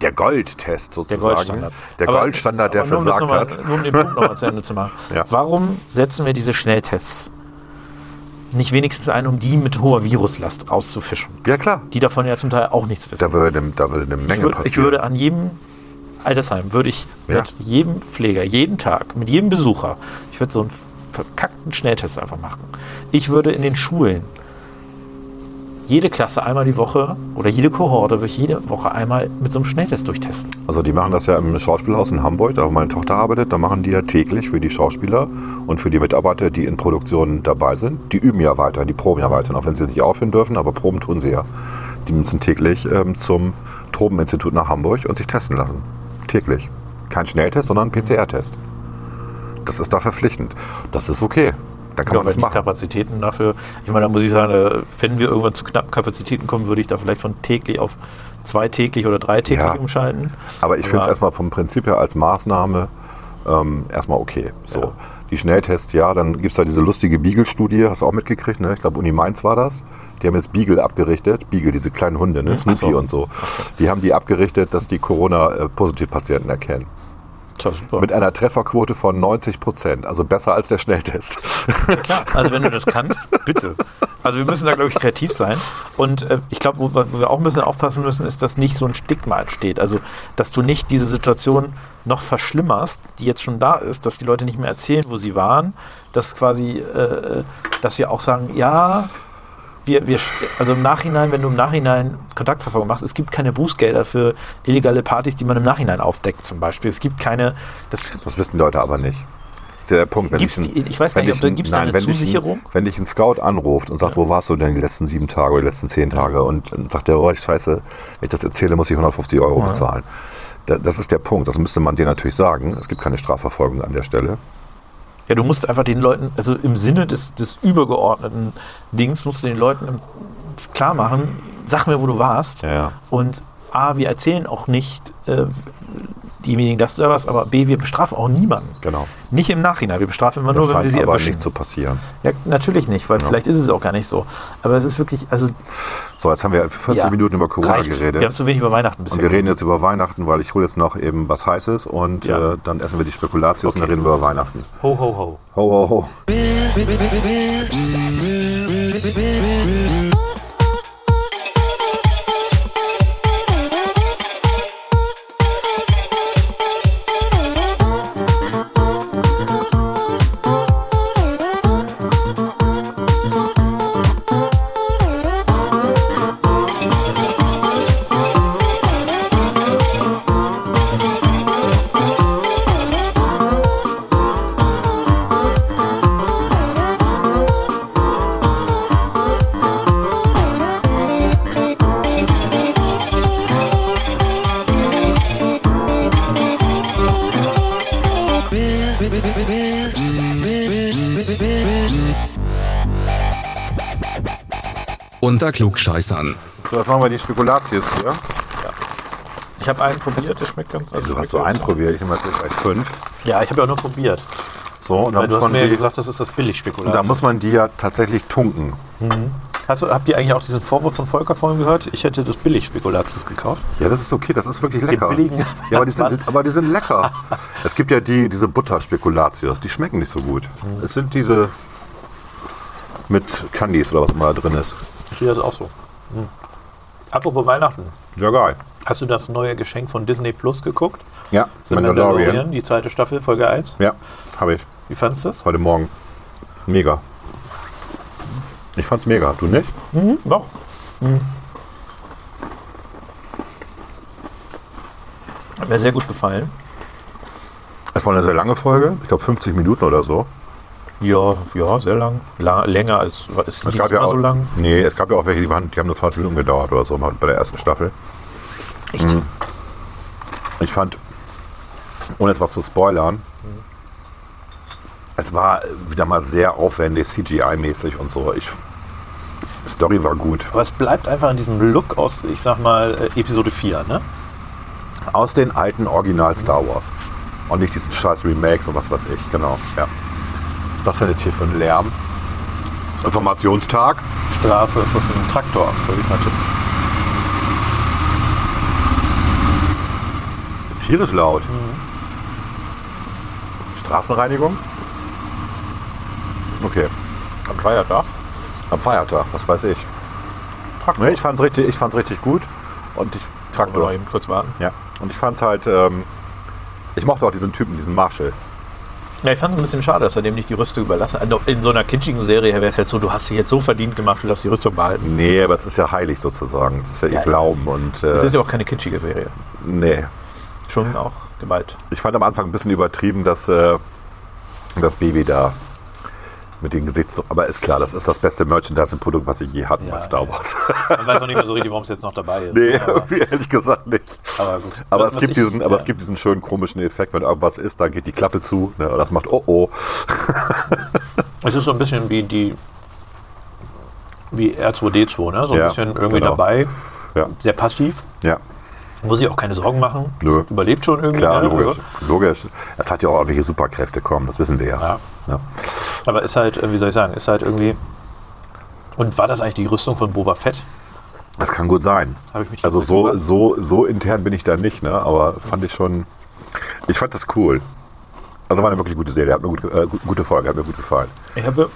der Goldtest sozusagen. Der Goldstandard. Der Aber- Goldstandard, der versagt mal, hat. Nur um den Punkt nochmal zu Ende zu machen. Ja. Warum setzen wir diese Schnelltests nicht wenigstens ein, um die mit hoher Viruslast rauszufischen? Ja, klar. Die davon ja zum Teil auch nichts wissen. Da würde, da würde eine Menge ich, würd, passieren. ich würde an jedem Altersheim, würde ich Ja. mit jedem Pfleger, jeden Tag, mit jedem Besucher, ich würde so einen verkackten Schnelltest einfach machen. Ich würde in den Schulen jede Klasse einmal die Woche oder jede Kohorte würde ich jede Woche einmal mit so einem Schnelltest durchtesten. Also die machen das ja im Schauspielhaus in Hamburg, da wo meine Tochter arbeitet, da machen die ja täglich für die Schauspieler und für die Mitarbeiter, die in Produktionen dabei sind. Die üben ja weiter, die proben ja weiter, auch wenn sie nicht aufhören dürfen, aber proben tun sie ja. Die müssen täglich ähm, zum Tropeninstitut nach Hamburg und sich testen lassen. Täglich. Kein Schnelltest, sondern PCR-Test. Das ist da verpflichtend. Das ist okay. Dann kann Ja, man das machen. Kapazitäten dafür, ich meine, da muss ich sagen, äh, wenn wir irgendwann zu knappen Kapazitäten kommen, würde ich da vielleicht von täglich auf zwei täglich oder drei täglich Ja. umschalten. Aber ich finde es erstmal vom Prinzip her als Maßnahme ähm, erstmal okay. So. Ja. Die Schnelltests, ja, dann gibt es da diese lustige Beagle-Studie, hast du auch mitgekriegt, ne? Ich glaube, Uni Mainz war das. Die haben jetzt Beagle abgerichtet, Beagle, diese kleinen Hunde, ne? Snoopy so. und so. Die haben die abgerichtet, dass die Corona-Positivpatienten erkennen. Tja, super. Mit einer Trefferquote von 90 Prozent, also besser als der Schnelltest. Klar, also wenn du das kannst, bitte. Also wir müssen da, glaube ich, kreativ sein. Und äh, ich glaube, wo, wo wir auch ein bisschen aufpassen müssen, ist, dass nicht so ein Stigma entsteht. Also, dass du nicht diese Situation noch verschlimmerst, die jetzt schon da ist, dass die Leute nicht mehr erzählen, wo sie waren, dass quasi, äh, dass wir auch sagen, ja, wir, wir, also im Nachhinein, wenn du im Nachhinein Kontaktverfolgung machst, es gibt keine Bußgelder für illegale Partys, die man im Nachhinein aufdeckt zum Beispiel. Es gibt keine, das, Das wissen die Leute aber nicht. ist ja der Punkt. Wenn Gibt's ein- die- ich weiß gar nicht, ob da- da nein, eine Zusicherung? Ein, wenn dich ein Scout anruft und sagt, wo warst du denn die letzten sieben Tage oder die letzten zehn Tage? Und sagt er, oh, scheiße, wenn ich das erzähle, muss ich 150 Euro bezahlen. Da- Das ist der Punkt. Das müsste man dir natürlich sagen. Es gibt keine Strafverfolgung an der Stelle. Ja, du musst einfach den Leuten, also im Sinne des, des übergeordneten Dings, musst du den Leuten klar machen, sag mir, wo du warst. Ja, ja. Und A, wir erzählen auch nicht äh, diejenigen, dass du da warst, aber B, wir bestrafen auch niemanden. Genau. Nicht im Nachhinein, wir bestrafen immer Das nur, wenn wir scheint sie aber erwischen. nicht zu passieren. Ja, natürlich nicht, weil vielleicht ist es auch gar nicht so. Aber es ist wirklich, also So, jetzt haben wir 40 ja, Minuten über Corona reicht. geredet. Wir haben zu wenig über Weihnachten bisher. Und wir reden jetzt über Weihnachten, weil ich hole jetzt noch eben was Heißes und Ja. äh, dann essen wir die Spekulatius und dann Okay. reden wir über Weihnachten. Ho, ho, ho. Ho, ho, ho. Unter Klugscheißern. So, jetzt machen wir die Spekulatius hier. Ich habe einen probiert, der schmeckt ganz Du hast so einen probiert, ich nehme natürlich gleich fünf. Ja, ich habe ja auch nur probiert. So, und Weil dann du muss, hast man mir ja die, gesagt, das ist das Billigspekulat. da muss man die ja tatsächlich tunken. Hast du, habt ihr eigentlich auch diesen Vorwurf von Volker vorhin gehört? Ich hätte das Billigspekulatius gekauft. Ja, das ist okay, das ist wirklich lecker. billigen ja, aber die, sind, aber die sind lecker. es gibt ja die, diese Butterspekulatius, die schmecken nicht so gut. Es sind diese mit Candies oder was immer da drin ist. Ich sehe das auch so. Hm. Apropos Weihnachten. Ja, geil. Hast du das neue Geschenk von Disney Plus geguckt? Ja, The Mandalorian, die zweite Staffel, Folge 1. Ja, habe ich. Wie fandest du das? Heute Morgen. Mega. Ich fand's mega. Du nicht? Doch. Hat mir sehr gut gefallen. Es war eine sehr lange Folge. Ich glaube 50 Minuten oder so. Ja, ja, sehr lang. La länger als ist Es gab ja auch, so lang. Nee, es gab ja auch welche, die, waren, die haben nur 20 Minuten gedauert oder so bei der ersten Staffel. Echt? Ich fand, ohne jetzt was zu spoilern, es war wieder mal sehr aufwendig, CGI-mäßig und so. Ich, die Story war gut. Aber es bleibt einfach in diesem Look aus, ich sag mal, äh, Episode 4, ne? Aus den alten Original Star Wars. Und nicht diesen scheiß Remakes und was weiß ich. Genau, ja. Was ist das denn jetzt hier für ein Lärm? Informationstag? Straße ist das ein Traktor, würde ich mal tippen. Tierisch laut. Straßenreinigung? Okay. Am Feiertag. Am Feiertag, was weiß ich. Traktor. Nee, ich fand's richtig, ich fand's richtig gut. Und ich Traktor. eben kurz warten. Ja. Und ich fand's halt, ähm, ich mochte auch diesen Typen, diesen Marshall. Ja, ich fand es ein bisschen schade, dass er dem nicht die Rüstung überlassen hat. In so einer kitschigen Serie wäre es jetzt so, du hast dich jetzt so verdient gemacht, du darfst die Rüstung behalten. Nee, aber es ist ja heilig sozusagen. Es ist ja ihr Ja, Glauben. Und Es äh, ist ja auch keine kitschige Serie. nee. Schon auch Gewalt. Ich fand am Anfang ein bisschen übertrieben, dass äh, das Baby da mit den Gesichts... Aber ist klar, das ist das beste Merchandising-Produkt, was sie je hatten Ja, bei Star ja. Wars. Man weiß noch nicht mehr so richtig, warum es jetzt noch dabei ist. nee, aber, ehrlich gesagt nicht. aber gut. Aber, es, gibt ich- diesen, aber ja. es gibt diesen schönen komischen Effekt, wenn irgendwas ist, dann geht die Klappe zu. Ne, und das macht oh oh. Es ist so ein bisschen wie die wie R2D2, ne? So ein Ja, bisschen irgendwie genau. dabei. Ja, Sehr passiv. ja. Muss ich auch keine Sorgen machen. Nö. Überlebt schon irgendwie. Klar, ne? logisch. Also, logisch. Es hat ja auch irgendwelche Superkräfte kommen, das wissen wir ja. Ja. Aber ist halt, äh, wie soll ich sagen, ist halt irgendwie. Und war das eigentlich die Rüstung von Boba Fett? Das kann gut sein. Habe ich mich Also so, so, so intern bin ich da nicht, ne? aber fand ich schon, ich fand das cool. Also war eine wirklich gute Serie, hat mir gut, äh, gu- gute Folge, hat mir gut gefallen. Ich habe,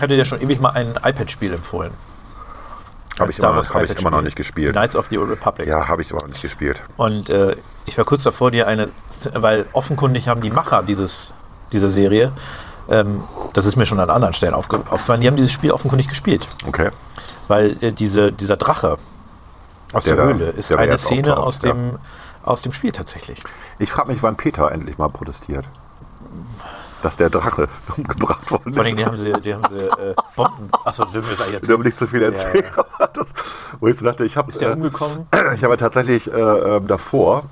hatte dir schon ewig mal ein iPad-Spiel empfohlen. Habe ich, immer, hab ich immer noch nicht gespielt. Knights of the Old Republic. Ja, habe ich aber noch nicht gespielt. Und äh, ich war kurz davor, dir eine, weil offenkundig haben die Macher dieses, dieser Serie, ähm, das ist mir schon an anderen Stellen aufge, aufgefallen, die haben dieses Spiel offenkundig gespielt. Okay. Weil äh, diese, dieser Drache aus Der der, Höhle ist der eine Szene auftaucht, aus dem, aus dem Spiel tatsächlich. Ich frage mich, wann Peter endlich mal protestiert. dass der Drache umgebracht worden Vor allem, die ist. haben sie, die haben sie äh, Bomben. Achso, dürfen wir es eigentlich erzählen? nicht zu viel erzählen. aber Das, wo ich so dachte, ich habe Ist der umgekommen? ich habe tatsächlich äh, ähm, davor,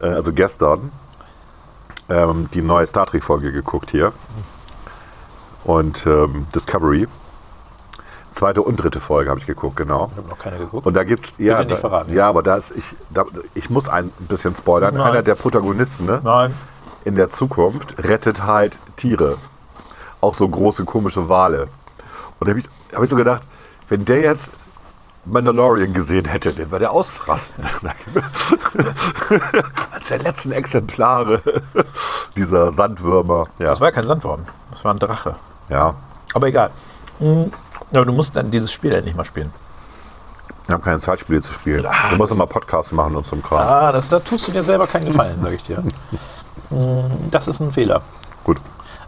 äh, also gestern, ähm, die neue Star Trek-Folge geguckt hier. Und ähm, Discovery. Zweite und dritte Folge habe ich geguckt, genau. Ich habe noch keine geguckt. Und da gibt's ja, nicht da, verraten. ja, aber da ist ich, da, ich muss ein bisschen spoilern. Nein. Einer der Protagonisten ne, Nein. in der Zukunft rettet halt Tiere, auch so große komische Wale. Und da habe ich, hab ich so gedacht, wenn der jetzt Mandalorian gesehen hätte, den würde er ausrasten. Als der letzten Exemplare dieser Sandwürmer. Ja, Das war ja kein Sandwurm. Das war ein Drache. Ja. Aber egal. Mhm. Aber du musst dann dieses Spiel endlich mal spielen. Wir haben keine Zeitspiele zu spielen. Du musst immer Podcasts machen und so ein Kram. Ah, da tust du dir selber keinen Gefallen, sage ich dir. Mm, Das ist ein Fehler. Gut.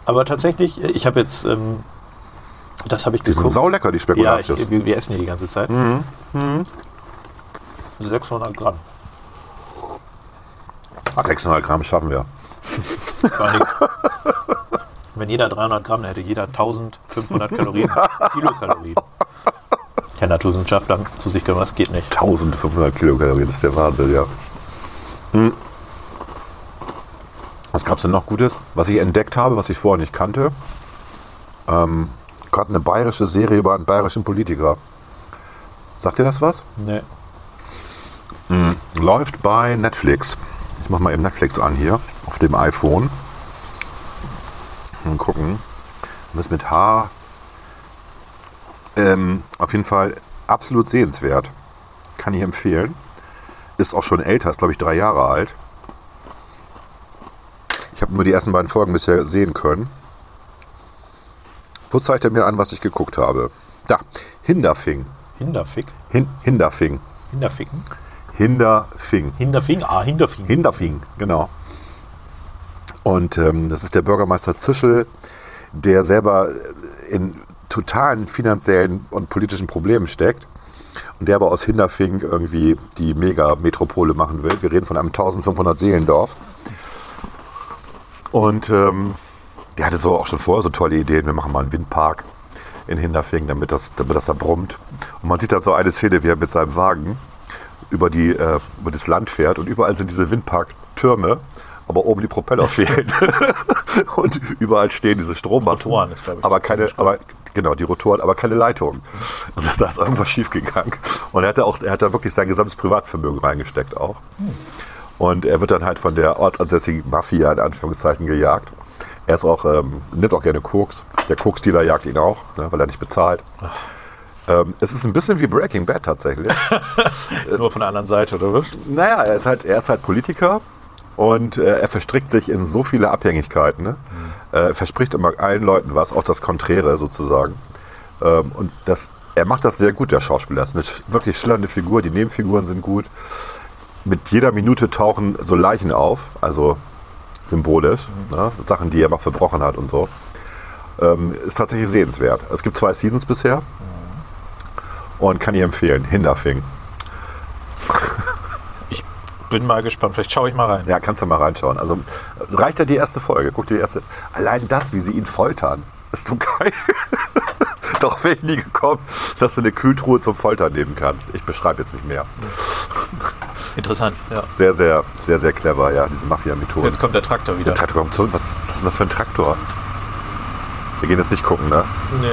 Aber tatsächlich, ich habe jetzt, ähm, das habe ich Die sind geguckt. saulecker, die ja, ich, Spekulatius. wir, essen die die ganze Zeit. Mhm. 600 Gramm. 600 Gramm schaffen wir. Wenn jeder 300 Gramm hätte, jeder 1500 Kalorien, Kilokalorien. Der Naturwissenschaftler zu sich genommen, das geht nicht. 1500 Kilokalorien, das ist der Wahnsinn, ja. Hm. Was gab es denn noch Gutes? Was ich entdeckt habe, was ich vorher nicht kannte. Ähm, Gerade eine bayerische Serie über einen bayerischen Politiker. Sagt ihr das was? Nee. Läuft bei Netflix. Ich mache mal eben Netflix an hier auf dem iPhone. Und gucken. Was mit H. Ähm, auf jeden Fall absolut sehenswert. Kann ich empfehlen. Ist auch schon älter, ist glaube ich drei Jahre alt. Ich habe nur die ersten beiden Folgen bisher sehen können. Wo zeigt er mir an, was ich geguckt habe? Da, Hinderfing. Hinderfick? Hin, Hinderfing. Hinderficken? Hinderfing. Hinderfing? Ah, Hinderfing. Hinderfing, genau. Und ähm, das ist der Bürgermeister Zischel, der selber in totalen finanziellen und politischen Problemen steckt und der aber aus Hinderfing irgendwie die Mega-Metropole machen will. Wir reden von einem 1500 Seelendorf. Und ähm, der hatte so auch schon vorher so tolle Ideen. Wir machen mal einen Windpark in Hinderfing, damit das, damit das da brummt. Und man sieht da so eine Szene, wie er mit seinem Wagen über, die, äh, über das Land fährt und überall sind diese Windparktürme, aber oben die Propeller fehlen. und überall stehen diese Strommasten. Rotoren ist, glaub ich, aber keine, aber genau, die Rotoren, aber keine Leitung. Also da ist irgendwas schiefgegangen. Und er hat da auch, er hat da wirklich sein gesamtes Privatvermögen reingesteckt auch. Und er wird dann halt von der ortsansässigen Mafia in Anführungszeichen gejagt. Er ist auch, ähm, nimmt auch gerne Koks. Der Koksdealer jagt ihn auch, ne, weil er nicht bezahlt. Ähm, es ist ein bisschen wie Breaking Bad tatsächlich. Nur von der anderen Seite, oder was? Naja, er ist halt, er ist halt Politiker und äh, er verstrickt sich in so viele Abhängigkeiten. Ne? Äh, er verspricht immer allen Leuten was, auch das Konträre sozusagen. Ähm, und das, er macht das sehr gut, der Schauspieler. Das ist eine wirklich schillernde Figur, die Nebenfiguren sind gut. Mit jeder Minute tauchen so Leichen auf, also symbolisch, ne? Sachen, die er noch verbrochen hat und so. Ähm, ist tatsächlich sehenswert. Es gibt zwei Seasons bisher und kann ich empfehlen. Hinderfing. Bin mal gespannt. Vielleicht schaue ich mal rein. Ja, kannst du mal reinschauen. Also reicht ja die erste Folge. Guck dir die erste. Allein das, wie sie ihn foltern, ist so geil. Doch wäre ich nie gekommen, dass du eine Kühltruhe zum Foltern nehmen kannst. Ich beschreibe jetzt nicht mehr. Interessant, ja. Sehr, sehr, sehr, sehr clever, ja, diese Mafia-Methode. Jetzt kommt der Traktor wieder. Der Traktor kommt zurück. Was, was ist denn das für ein Traktor? Wir gehen jetzt nicht gucken, ne? Nee.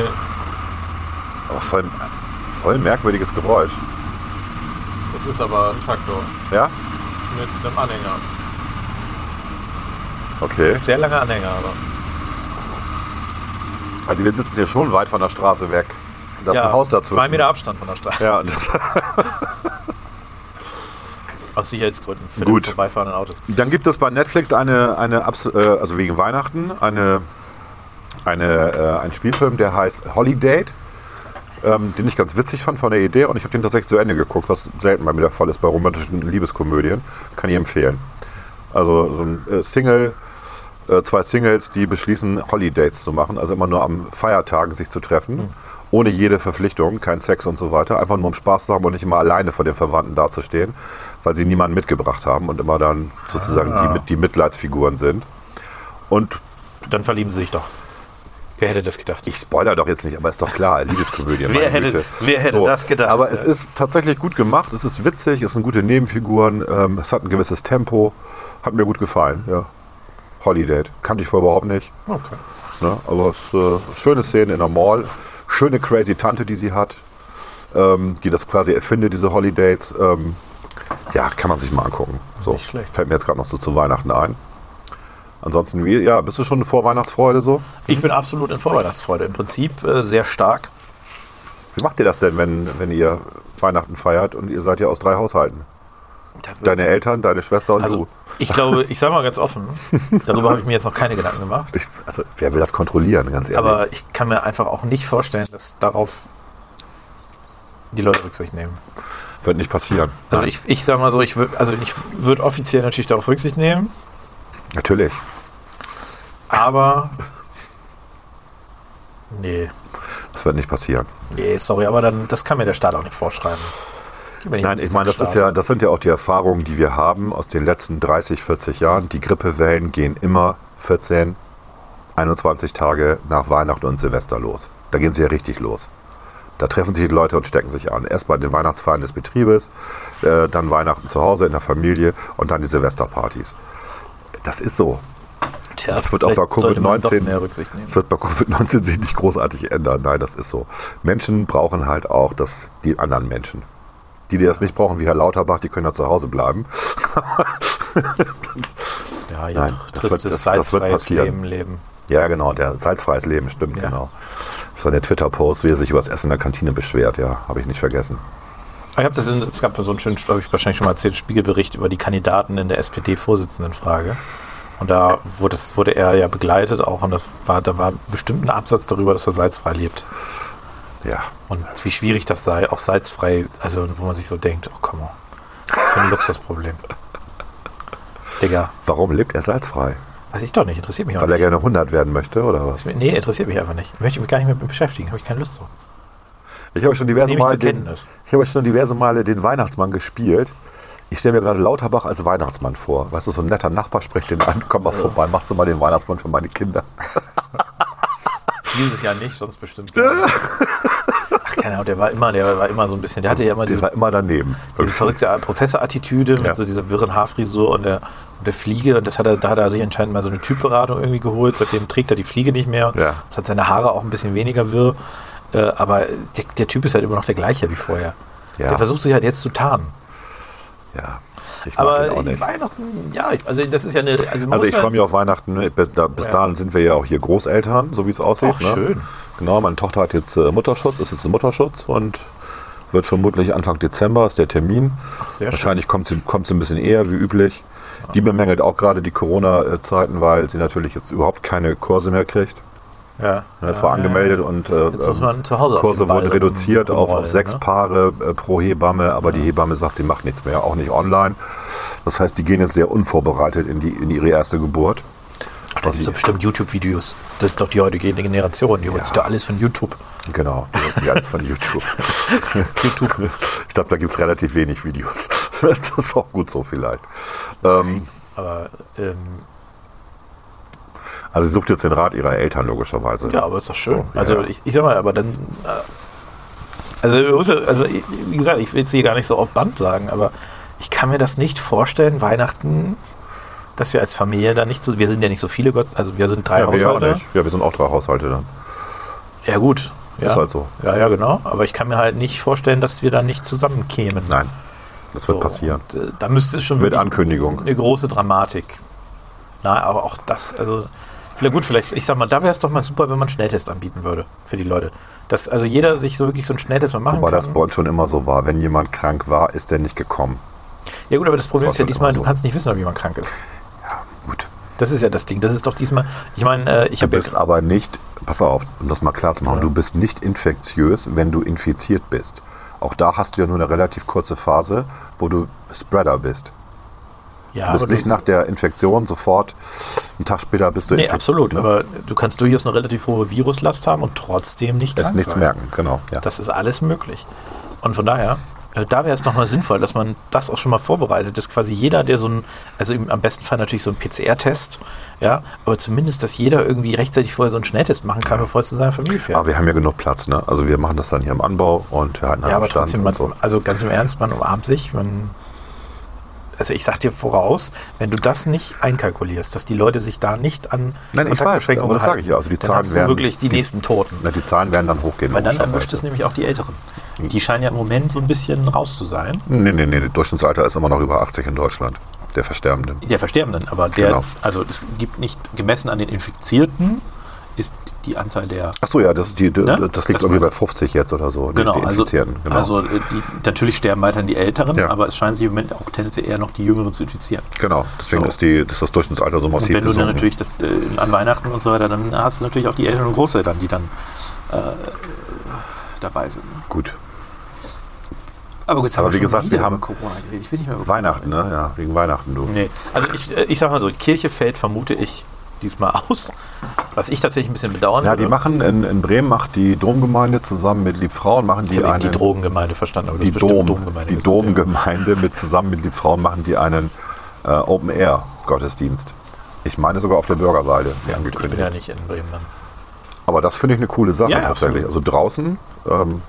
Aber voll, voll merkwürdiges Geräusch. Das ist aber ein Traktor Ja? Mit einem Anhänger. Okay. Sehr langer Anhänger, aber. Also wir sitzen hier schon weit von der Straße weg. Da ist ein Haus dazwischen. Zwei Meter Abstand von der Straße. Ja, Aus Sicherheitsgründen für Gut. die vorbeifahrenden Autos. Dann gibt es bei Netflix eine, eine abs- äh, also wegen Weihnachten, eine, eine, äh, einen Spielfilm, der heißt Holiday, ähm, den ich ganz witzig fand von der Idee und ich habe den tatsächlich zu Ende geguckt, was selten bei mir der Fall ist bei romantischen Liebeskomödien. Kann ich empfehlen. Also so ein äh, Single, äh, zwei Singles, die beschließen, Holidays zu machen, also immer nur am Feiertagen sich zu treffen, ohne jede Verpflichtung, kein Sex und so weiter, einfach nur um Spaß zu haben und nicht immer alleine vor den Verwandten dazustehen, weil sie niemanden mitgebracht haben und immer dann sozusagen die, mit- die Mitleidsfiguren sind. Und Dann verlieben sie sich doch. Wer hätte das gedacht? Ich spoiler doch jetzt nicht, aber ist doch klar, Liebeskomödie. Wer meine hätte- Güte. wer hätte das gedacht? Aber es ist tatsächlich gut gemacht, es ist witzig, es sind gute Nebenfiguren, ähm, es hat ein gewisses Tempo, hat mir gut gefallen. Ja. Holiday, kannte ich vorher überhaupt nicht. Okay. Ne? Aber es ist äh, schöne Szene in der Mall, schöne crazy Tante, die sie hat, ähm, die das quasi erfindet, diese Holidays. Ähm, ja, kann man sich mal angucken. So, Nicht schlecht. Fällt mir jetzt gerade noch so zu Weihnachten ein. Ansonsten, wie, ja, bist du schon eine Vorweihnachtsfreude so? Ich bin absolut in Vorweihnachtsfreude. Im Prinzip äh, sehr stark. Wie macht ihr das denn, wenn, wenn ihr Weihnachten feiert und ihr seid ja aus drei Haushalten? Deine Eltern, deine Schwester und Also, du. ich glaube, ich sage mal ganz offen, darüber habe ich mir jetzt noch keine Gedanken gemacht. Ich, also, wer will das kontrollieren, ganz ehrlich? Aber ich kann mir einfach auch nicht vorstellen, dass darauf die Leute Rücksicht nehmen. Wird nicht passieren. Also Nein. ich, ich sage mal so, ich würde also ich würde offiziell natürlich darauf Rücksicht nehmen, Natürlich. aber nee, Das wird nicht passieren. nee, sorry, aber dann das kann mir der Staat auch nicht vorschreiben. Nicht Nein, ich meine, das ist ja, das sind ja auch die Erfahrungen, die wir haben aus den letzten 30, 40 Jahren. Die Grippewellen gehen immer 14, 21 Tage nach Weihnachten und Silvester los. Da gehen sie ja richtig los. Da treffen sich die Leute und stecken sich an. Erst bei den Weihnachtsfeiern des Betriebes, äh, dann Weihnachten zu Hause in der Familie und dann die Silvesterpartys. Das ist so. Tja, Das wird auch bei vielleicht sollte man doch Covid-19 mehr Rücksicht nehmen. das wird bei Covid-19 sich nicht großartig ändern. Nein, das ist so. Menschen brauchen halt auch das, die anderen Menschen. Die, die das nicht brauchen, wie Herr Lauterbach, die können ja zu Hause bleiben. Ja, ja, Nein, das wird- das- das wird salzfreies passieren. Leben leben. Ja, genau, der salzfreies Leben, stimmt, Ja. genau. Seine Twitter-Post, wie er sich über das Essen in der Kantine beschwert, ja, habe ich nicht vergessen. Ich habe das in, es gab so einen schönen, habe ich wahrscheinlich schon mal erzählt, Spiegelbericht über die Kandidaten in der SPD-Vorsitzendenfrage. Und da wurde, es, wurde er ja begleitet auch und das war, da war bestimmt ein Absatz darüber, dass er salzfrei lebt. Ja, Und wie schwierig das sei, auch salzfrei, also wo man sich so denkt, oh komm mal, das ist so ein Luxusproblem. Digga, warum lebt er salzfrei? weiß ich doch nicht, interessiert mich auch Weil er nicht. gerne 100 werden möchte, oder was? Nee, interessiert mich einfach nicht. Möchte mich gar nicht mehr beschäftigen, habe ich keine Lust zu. Ich habe schon diverse Male den, ich habe schon diverse Male den Weihnachtsmann gespielt. Ich stelle mir gerade Lauterbach als Weihnachtsmann vor. Weißt du, so ein netter Nachbar spricht den an, komm mal vorbei, machst du mal den Weihnachtsmann für meine Kinder. Dieses Jahr nicht, sonst bestimmt. gerne. Ach, keine Ahnung, der war immer, der war immer so ein bisschen, der hatte ja immer Die diese war immer daneben. diese verrückte Professor-Attitüde mit Ja. so dieser wirren Haarfrisur und der, und der Fliege. Und das hat er, da hat er sich anscheinend mal so eine Typberatung irgendwie geholt. Seitdem trägt er die Fliege nicht mehr. Ja. Das hat seine Haare auch ein bisschen weniger wirr. Äh, aber der, der Typ ist halt immer noch der gleiche wie vorher. Ja. Der versucht sich halt jetzt zu tarnen. Ja, ich Aber ihn auch nicht. Weihnachten, ja, ich, also das ist ja eine. Also, Also ich freue mich auf Weihnachten. ne? Bis, Ja. dahin sind wir ja auch hier Großeltern, so wie es aussieht. Ach, ne? schön. Genau, meine Tochter hat jetzt äh, Mutterschutz, ist jetzt im Mutterschutz und wird vermutlich Anfang Dezember ist der Termin. Ach, sehr. Wahrscheinlich kommt sie, kommt sie ein bisschen eher wie üblich. Die bemängelt auch gerade die Corona-Zeiten, weil sie natürlich jetzt überhaupt keine Kurse mehr kriegt. Ja. Ja, Es war angemeldet und äh, Jetzt muss ähm, Kurse wurden reduziert auf, auf sechs ne? Paare äh, pro Hebamme, aber die Hebamme sagt, sie macht nichts mehr, auch nicht online. Das heißt, die gehen jetzt sehr unvorbereitet in, die, in ihre erste Geburt. Ach, das sind doch bestimmt YouTube-Videos. Das ist doch die heutige Generation. Die holt sich doch alles von YouTube. Genau, die hört sich alles von YouTube. YouTube. Ich glaube, da gibt es relativ wenig Videos. Das ist auch gut so vielleicht. Ähm, Aber ähm, also sie sucht jetzt den Rat ihrer Eltern logischerweise. Ja, aber ist doch schön. So, also ja. ich, ich sag mal, aber dann. Äh, also, also wie gesagt, ich will es hier gar nicht so auf Band sagen, aber ich kann mir das nicht vorstellen, Weihnachten, dass wir als Familie da nicht so. Wir sind ja nicht so viele, Gott, also wir sind drei Ja, ja Haushalte. nicht. Ja, wir sind auch drei Haushalte dann. Ja, gut. Ja. Ist halt so. Ja, ja, genau. Aber ich kann mir halt nicht vorstellen, dass wir da nicht zusammenkämen. Nein, das wird passieren. Und, äh, da müsste es schon wirklich Ankündigung. eine große Dramatik. Na, aber auch das, also, vielleicht gut, vielleicht, ich sag mal, da wäre es doch mal super, wenn man einen Schnelltest anbieten würde für die Leute. Dass also jeder sich so wirklich so einen Schnelltest mal machen Wobei kann. das bei uns schon immer so war. Wenn jemand krank war, ist der nicht gekommen. ja gut, aber das Problem Das ist ja diesmal, immer du so. kannst nicht wissen, ob jemand krank ist. Gut. Das ist ja das Ding. Das ist doch diesmal, ich meine, äh, ich Du habe bist aber nicht, pass auf, um das mal klar zu machen, du bist nicht infektiös, wenn du infiziert bist. Auch da hast du ja nur eine relativ kurze Phase, wo du Spreader bist. Ja, Du bist nicht nach der Infektion sofort, einen Tag später bist du Nee, infiziert. absolut. Aber du kannst durchaus eine relativ hohe Viruslast haben und trotzdem nicht Es krank nichts sein. merken, genau. Ja. Das ist alles möglich. Und von daher, äh, da wäre es doch mal sinnvoll, dass man das auch schon mal vorbereitet, dass quasi jeder, der so ein, also im, am besten Fall natürlich so ein PCR-Test, ja, aber zumindest, dass jeder irgendwie rechtzeitig vorher so einen Schnelltest machen kann, bevor es zu seiner Familie fährt. Aber wir haben ja genug Platz, ne? Also wir machen das dann hier im Anbau und wir halten ja, aber Abstand trotzdem, man, so. also ganz im Ernst, man umarmt sich, man also ich sag dir voraus, wenn du das nicht einkalkulierst, dass die Leute sich da nicht an Nein, ich weiß, aber das sage halten, ich ja. Also die Zahlen hast du werden- wirklich die die- nächsten Toten. Na, die Zahlen werden dann hochgehen. Weil dann erwischt es nämlich auch die Älteren. Die scheinen ja im Moment so ein bisschen raus zu sein. Nee, nee, nee, der Durchschnittsalter ist immer noch über 80 in Deutschland. Der Versterbenden. Der Versterbenden, aber der, Genau. also es gibt nicht, gemessen an den Infizierten, die Anzahl der Ach so, ja, das, die, Ne? das liegt Das irgendwie bei 50 jetzt oder so. die- Genau, die also, Infizierten. Genau. also äh, die, natürlich sterben weiterhin die Älteren, Ja. aber es scheint sich im Moment auch tendenziell eher noch die Jüngeren zu infizieren. genau, deswegen So. ist, die, ist das Durchschnittsalter so Und massiv wenn du dann natürlich das äh, an Weihnachten und so weiter, dann hast du natürlich auch die Eltern und Großeltern, die dann äh, dabei sind. Gut. Aber gut, jetzt Aber wie gesagt, wir haben Corona geredet. Ich will nicht mehr Weihnachten, ne? Ja, wegen Weihnachten, du. Nee, also ich, äh, ich sag mal so, Kirche fällt vermute ich diesmal aus, was ich tatsächlich ein bisschen bedauern Ja, die würde. machen in, in Bremen macht die Domgemeinde zusammen mit Liebfrauen machen die ich einen die Drogengemeinde verstanden, aber das die ist bestimmt Dom, Domgemeinde. die Domgemeinde mit zusammen mit Liebfrauen machen die einen äh, Open Air Gottesdienst. Ich meine sogar auf der Bürgerweide Ja, gut, ich bin angekündigt. ja nicht in Bremen dann. Aber das finde ich eine coole Sache Ja, tatsächlich. Also draußen ähm,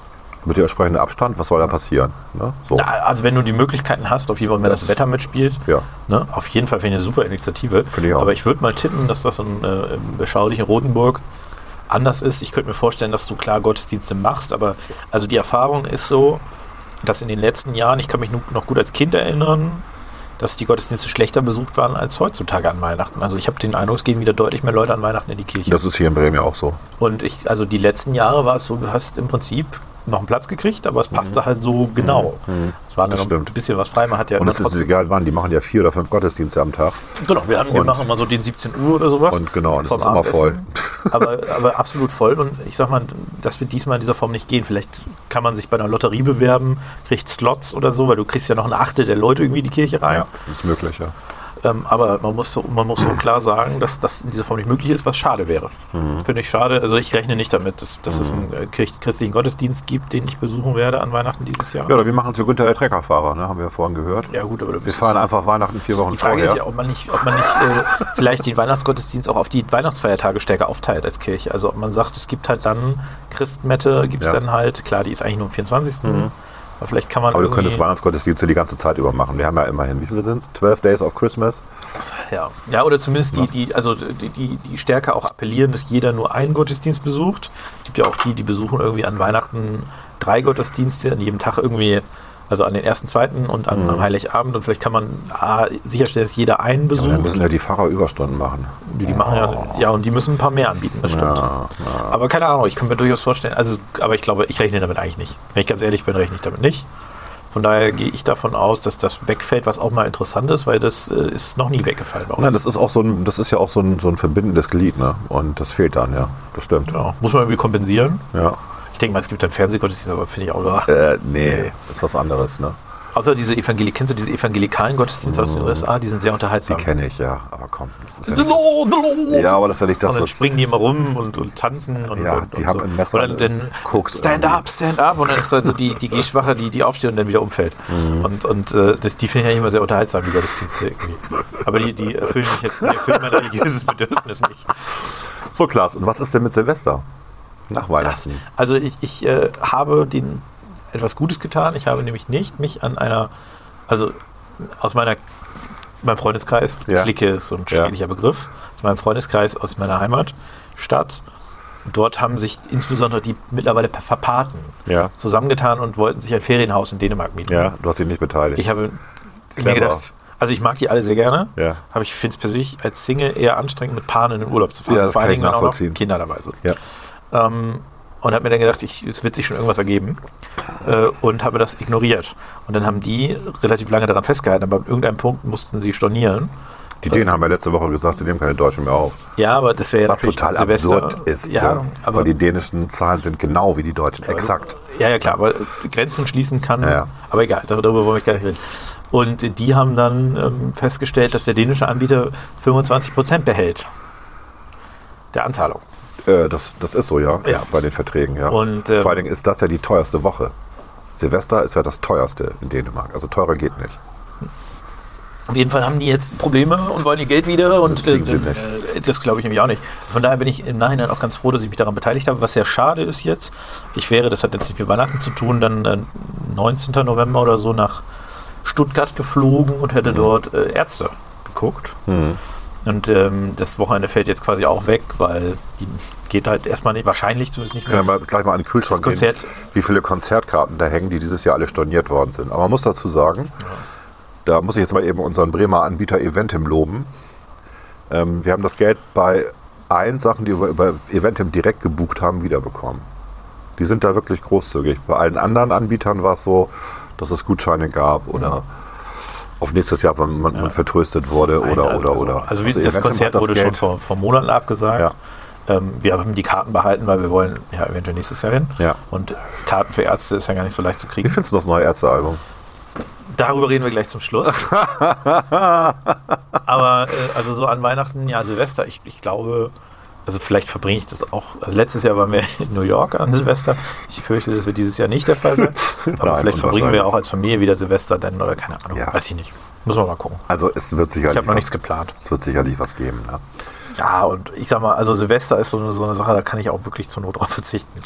mit dem entsprechenden Abstand, was soll da passieren? Ne? So. Na, also wenn du die Möglichkeiten hast, auf jeden Fall, wenn das, Das- Wetter mitspielt, Ja. ne, auf jeden Fall finde ich eine super Initiative. Ich. Aber ich würde mal tippen, dass das in, äh, im beschaulichen Rotenburg anders ist. Ich könnte mir vorstellen, dass du klar Gottesdienste machst, aber also die Erfahrung ist so, dass in den letzten Jahren, ich kann mich noch gut als Kind erinnern, dass die Gottesdienste schlechter besucht waren als heutzutage an Weihnachten. Also ich habe den Eindruck, es gehen wieder deutlich mehr Leute an Weihnachten in die Kirche. Das ist hier in Bremen ja auch so. Und ich, also die letzten Jahre war es so, du hast im Prinzip noch einen Platz gekriegt, aber es passte halt so genau. Es war Mhm. Das noch ein bisschen was frei, man hat ja Und es ist egal wann, die machen ja vier oder fünf Gottesdienste am Tag. Genau, wir, haben, wir Und- machen immer so den 17 Uhr oder sowas. Und genau, das ist immer voll. aber, aber absolut voll. Und ich sag mal, das wird diesmal in dieser Form nicht gehen. Vielleicht kann man sich bei einer Lotterie bewerben, kriegt Slots oder so, weil du kriegst ja noch ein Achtel der Leute irgendwie in die Kirche rein. Ja, ist möglich, ja. Ähm, aber man muss, so, man muss so klar sagen, dass das in dieser Form nicht möglich ist, was schade wäre. Mhm. Finde ich schade. Also ich rechne nicht damit, dass, dass es einen äh, christlichen Gottesdienst gibt, den ich besuchen werde an Weihnachten dieses Jahr. Ja, oder wir machen es für Günther der Treckerfahrer, ne? haben wir ja vorhin gehört. Ja, gut, aber du Wir fahren einfach Weihnachten vier Wochen Die Frage vorher. ist ja, ob man nicht, ob man nicht äh, vielleicht den Weihnachtsgottesdienst auch auf die Weihnachtsfeiertage stärker aufteilt als Kirche. Also ob man sagt, es gibt halt dann Christmette, gibt es Ja. dann halt, klar, die ist eigentlich nur am 24. Aber vielleicht kann man Aber du könntest Weihnachtsgottesdienste die ganze Zeit über machen. Wir haben ja immerhin, wie viele sind es? 12 Days of Christmas. ja. ja, oder zumindest die, die, also die, die, die stärker auch appellieren, dass jeder nur einen Gottesdienst besucht. Es gibt ja auch die, die besuchen irgendwie an Weihnachten drei Gottesdienste, an jedem Tag irgendwie, also an den ersten, zweiten und an, am Heiligabend. Und vielleicht kann man A, sicherstellen, dass jeder einen Und dann besucht. müssen ja die Pfarrer Überstunden machen. Die, die machen ja, ja, und die müssen ein paar mehr anbieten, das stimmt. Ja, Aber keine Ahnung, ich kann mir durchaus vorstellen, also, aber ich glaube, ich rechne damit eigentlich nicht. Wenn ich ganz ehrlich bin, rechne ich damit nicht. Von daher gehe ich davon aus, dass das wegfällt, was auch mal interessant ist, weil das äh, ist noch nie weggefallen bei uns. Nein, das ist auch so ein, das ist ja auch so ein, so ein verbindendes Glied, ne? Und das fehlt dann, ja. Das stimmt. ja, muss man irgendwie kompensieren. Ja. Ich denke mal, es gibt dann Fernsehgottesdienste, aber finde ich auch. Äh, nee, das ist was anderes, ne? Außer diese Evangelik kennst du diese evangelikalen Gottesdienste aus den USA? Die sind sehr unterhaltsam. Die kenne ich, ja. Aber komm, das ist ja Lord. ja, aber das ist ja nicht das, und dann springen die immer rum und, und tanzen und, Ja, und, die und haben so. im Messer und dann, dann stand irgendwie. up, stand up und dann ist also die, die Gehschwache, die, die aufsteht und dann wieder umfällt. Mhm. Und, und äh, das, die finde ich ja immer sehr unterhaltsam, die Gottesdienste irgendwie. Aber die, die erfüllen mich jetzt, die erfüllen mein religiöses Bedürfnis nicht. So, Klaas, und was ist denn mit Silvester? Nach Das, Weihnachten. also ich, ich äh, habe den etwas Gutes getan. Ich habe nämlich nicht mich an einer, also aus meiner, meinem Freundeskreis, Ja. Clique ist so ein Ja. schädlicher Begriff, aus meinem Freundeskreis aus meiner Heimatstadt. Dort haben sich insbesondere die mittlerweile Verpaten Ja. zusammengetan und wollten sich ein Ferienhaus in Dänemark mieten. Ja, du hast dich nicht beteiligt. Ich habe Clever. mir gedacht, also ich mag die alle sehr gerne, Ja. aber ich finde es persönlich als Single eher anstrengend, mit Paaren in den Urlaub zu fahren. Ja, das Vor allen Dingen, wenn auch noch nachvollziehen. Kinder dabei sind. ja. Ähm, und habe mir dann gedacht, ich, es wird sich schon irgendwas ergeben. Äh, und habe das ignoriert. Und dann haben die relativ lange daran festgehalten, aber an irgendeinem Punkt mussten sie stornieren. Die Dänen haben ja letzte Woche gesagt, sie nehmen keine Deutschen mehr auf. Ja, aber das wäre ja Was total Silvester. absurd ist. Ja, ne? aber, Weil die dänischen Zahlen sind genau wie die deutschen. Exakt. ja, ja, klar, aber Grenzen schließen kann. Ja, ja. Aber egal, darüber wollen wir gar nicht reden. Und die haben dann ähm, festgestellt, dass der dänische Anbieter 25% behält. Der Anzahlung. Äh, das, das ist so, ja. Ja. Bei den Verträgen, ja. Und, ähm, Vor allen Dingen ist das ja die teuerste Woche. Silvester ist ja das teuerste in Dänemark. Also teurer geht nicht. Auf jeden Fall haben die jetzt Probleme und wollen ihr Geld wieder und äh, sie nicht. äh, das glaube ich nämlich auch nicht. Von daher bin ich im Nachhinein auch ganz froh, dass ich mich daran beteiligt habe. Was sehr schade ist jetzt, ich wäre, das hat jetzt nicht mit Weihnachten zu tun, dann äh, 19. November oder so nach Stuttgart geflogen und Mhm. hätte dort äh, Ärzte geguckt. Und ähm, das Wochenende fällt jetzt quasi auch weg, weil die geht halt erstmal nicht, wahrscheinlich zumindest nicht mehr. Können wir gleich mal an den Kühlschrank Das Konzert- gehen, wie viele Konzertkarten da hängen, die dieses Jahr alle storniert worden sind. Aber man muss dazu sagen, da muss ich jetzt mal eben unseren Bremer Anbieter Eventim loben. Ähm, wir haben das Geld bei allen Sachen, die wir über Eventim direkt gebucht haben, wiederbekommen. Die sind da wirklich großzügig. Bei allen anderen Anbietern war es so, dass es Gutscheine gab oder auf nächstes Jahr, wenn man, man vertröstet wurde oder, Nein, oder, also, oder. Also, wie, das Eventim Konzert hat wurde schon Geld- vor, vor Monaten abgesagt. Ja. Ähm, wir haben die Karten behalten, weil wir wollen ja eventuell nächstes Jahr hin. Ja. Und Karten für Ärzte ist ja gar nicht so leicht zu Wie kriegen. findest du das neue Ärztealbum? Darüber reden wir gleich zum Schluss. Aber äh, also so an Weihnachten, ja, Silvester, ich, ich glaube, also vielleicht verbringe ich das auch. Also letztes Jahr waren wir in New York an Silvester. Ich fürchte, das wird dieses Jahr nicht der Fall sein. Aber Nein, vielleicht verbringen wir auch als Familie wieder Silvester dann oder keine Ahnung. Ja. Weiß ich nicht. Muss man mal gucken. Also es wird Ich sicherlich, habe noch was, nichts geplant. es wird sicherlich was geben. Ne? Ja, und ich sag mal, also Silvester ist so eine, so eine Sache, da kann ich auch wirklich zur Not drauf verzichten.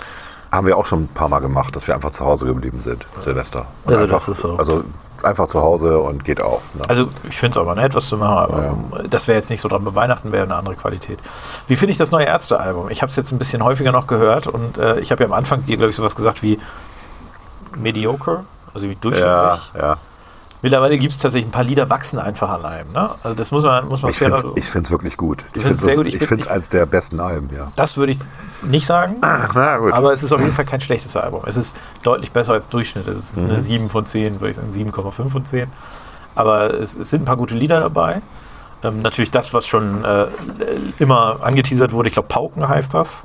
Haben wir auch schon ein paar Mal gemacht, dass wir einfach zu Hause geblieben sind, Silvester. Und Also einfach, das ist so. Also einfach zu Hause und geht auch. Ne? Also ich finde es aber nett, was zu machen, aber Ja. das wäre jetzt nicht so dran. Bei Weihnachten wäre eine andere Qualität. Wie finde ich das neue Ärztealbum? Ich habe es jetzt ein bisschen häufiger noch gehört und äh, ich habe ja am Anfang dir, glaube ich, sowas gesagt wie mediocre, also wie durchschnittlich. ja, ja. Mittlerweile gibt es tatsächlich ein paar Lieder wachsen einfach an einem. Ne? Also das muss man, muss man Ich finde es wirklich gut. Ich finde sehr es gut. Ich ich eins der besten Alben, ja. Das würde ich nicht sagen. Na gut. Aber es ist auf jeden Fall kein schlechtes Album. Es ist deutlich besser als Durchschnitt. Es ist Mhm. eine 7 von 10, würde ich sagen, 7,5 von 10. Aber es, es sind ein paar gute Lieder dabei. Ähm, natürlich das, was schon äh, immer angeteasert wurde. Ich glaube, Pauken heißt das.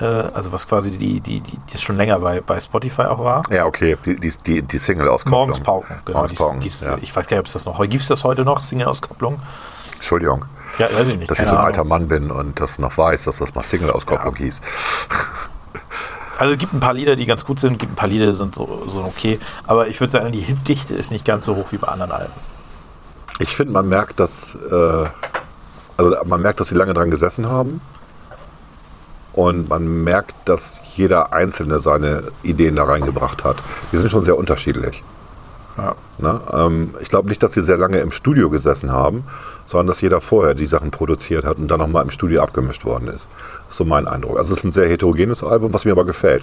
Äh, also was quasi die, die, die, die schon länger bei, bei Spotify auch war. ja, okay, die, die, die, die Single-Auskopplung. Morgens Pauken. Genau, Morgens dies, Pauken, dies, ja. Ich weiß gar nicht, ob es das noch heute gibt. es das heute noch, Single-Auskopplung? Entschuldigung, Ja, weiß ich nicht. dass ich so ein Ahnung. alter Mann bin und das noch weiß, dass das mal Single-Auskopplung hieß. Also es gibt ein paar Lieder, die ganz gut sind, gibt ein paar Lieder, die sind so, so okay. Aber ich würde sagen, die Hitdichte ist nicht ganz so hoch wie bei anderen Alben. Ich finde, man merkt, dass äh, also man merkt, dass sie lange dran gesessen haben. Und man merkt, dass jeder Einzelne seine Ideen da reingebracht hat. Die sind schon sehr unterschiedlich. Ja. Ne? Ähm, ich glaube nicht, dass sie sehr lange im Studio gesessen haben, sondern dass jeder vorher die Sachen produziert hat und dann nochmal im Studio abgemischt worden ist. Das ist so mein Eindruck. Also es ist ein sehr heterogenes Album, was mir aber gefällt.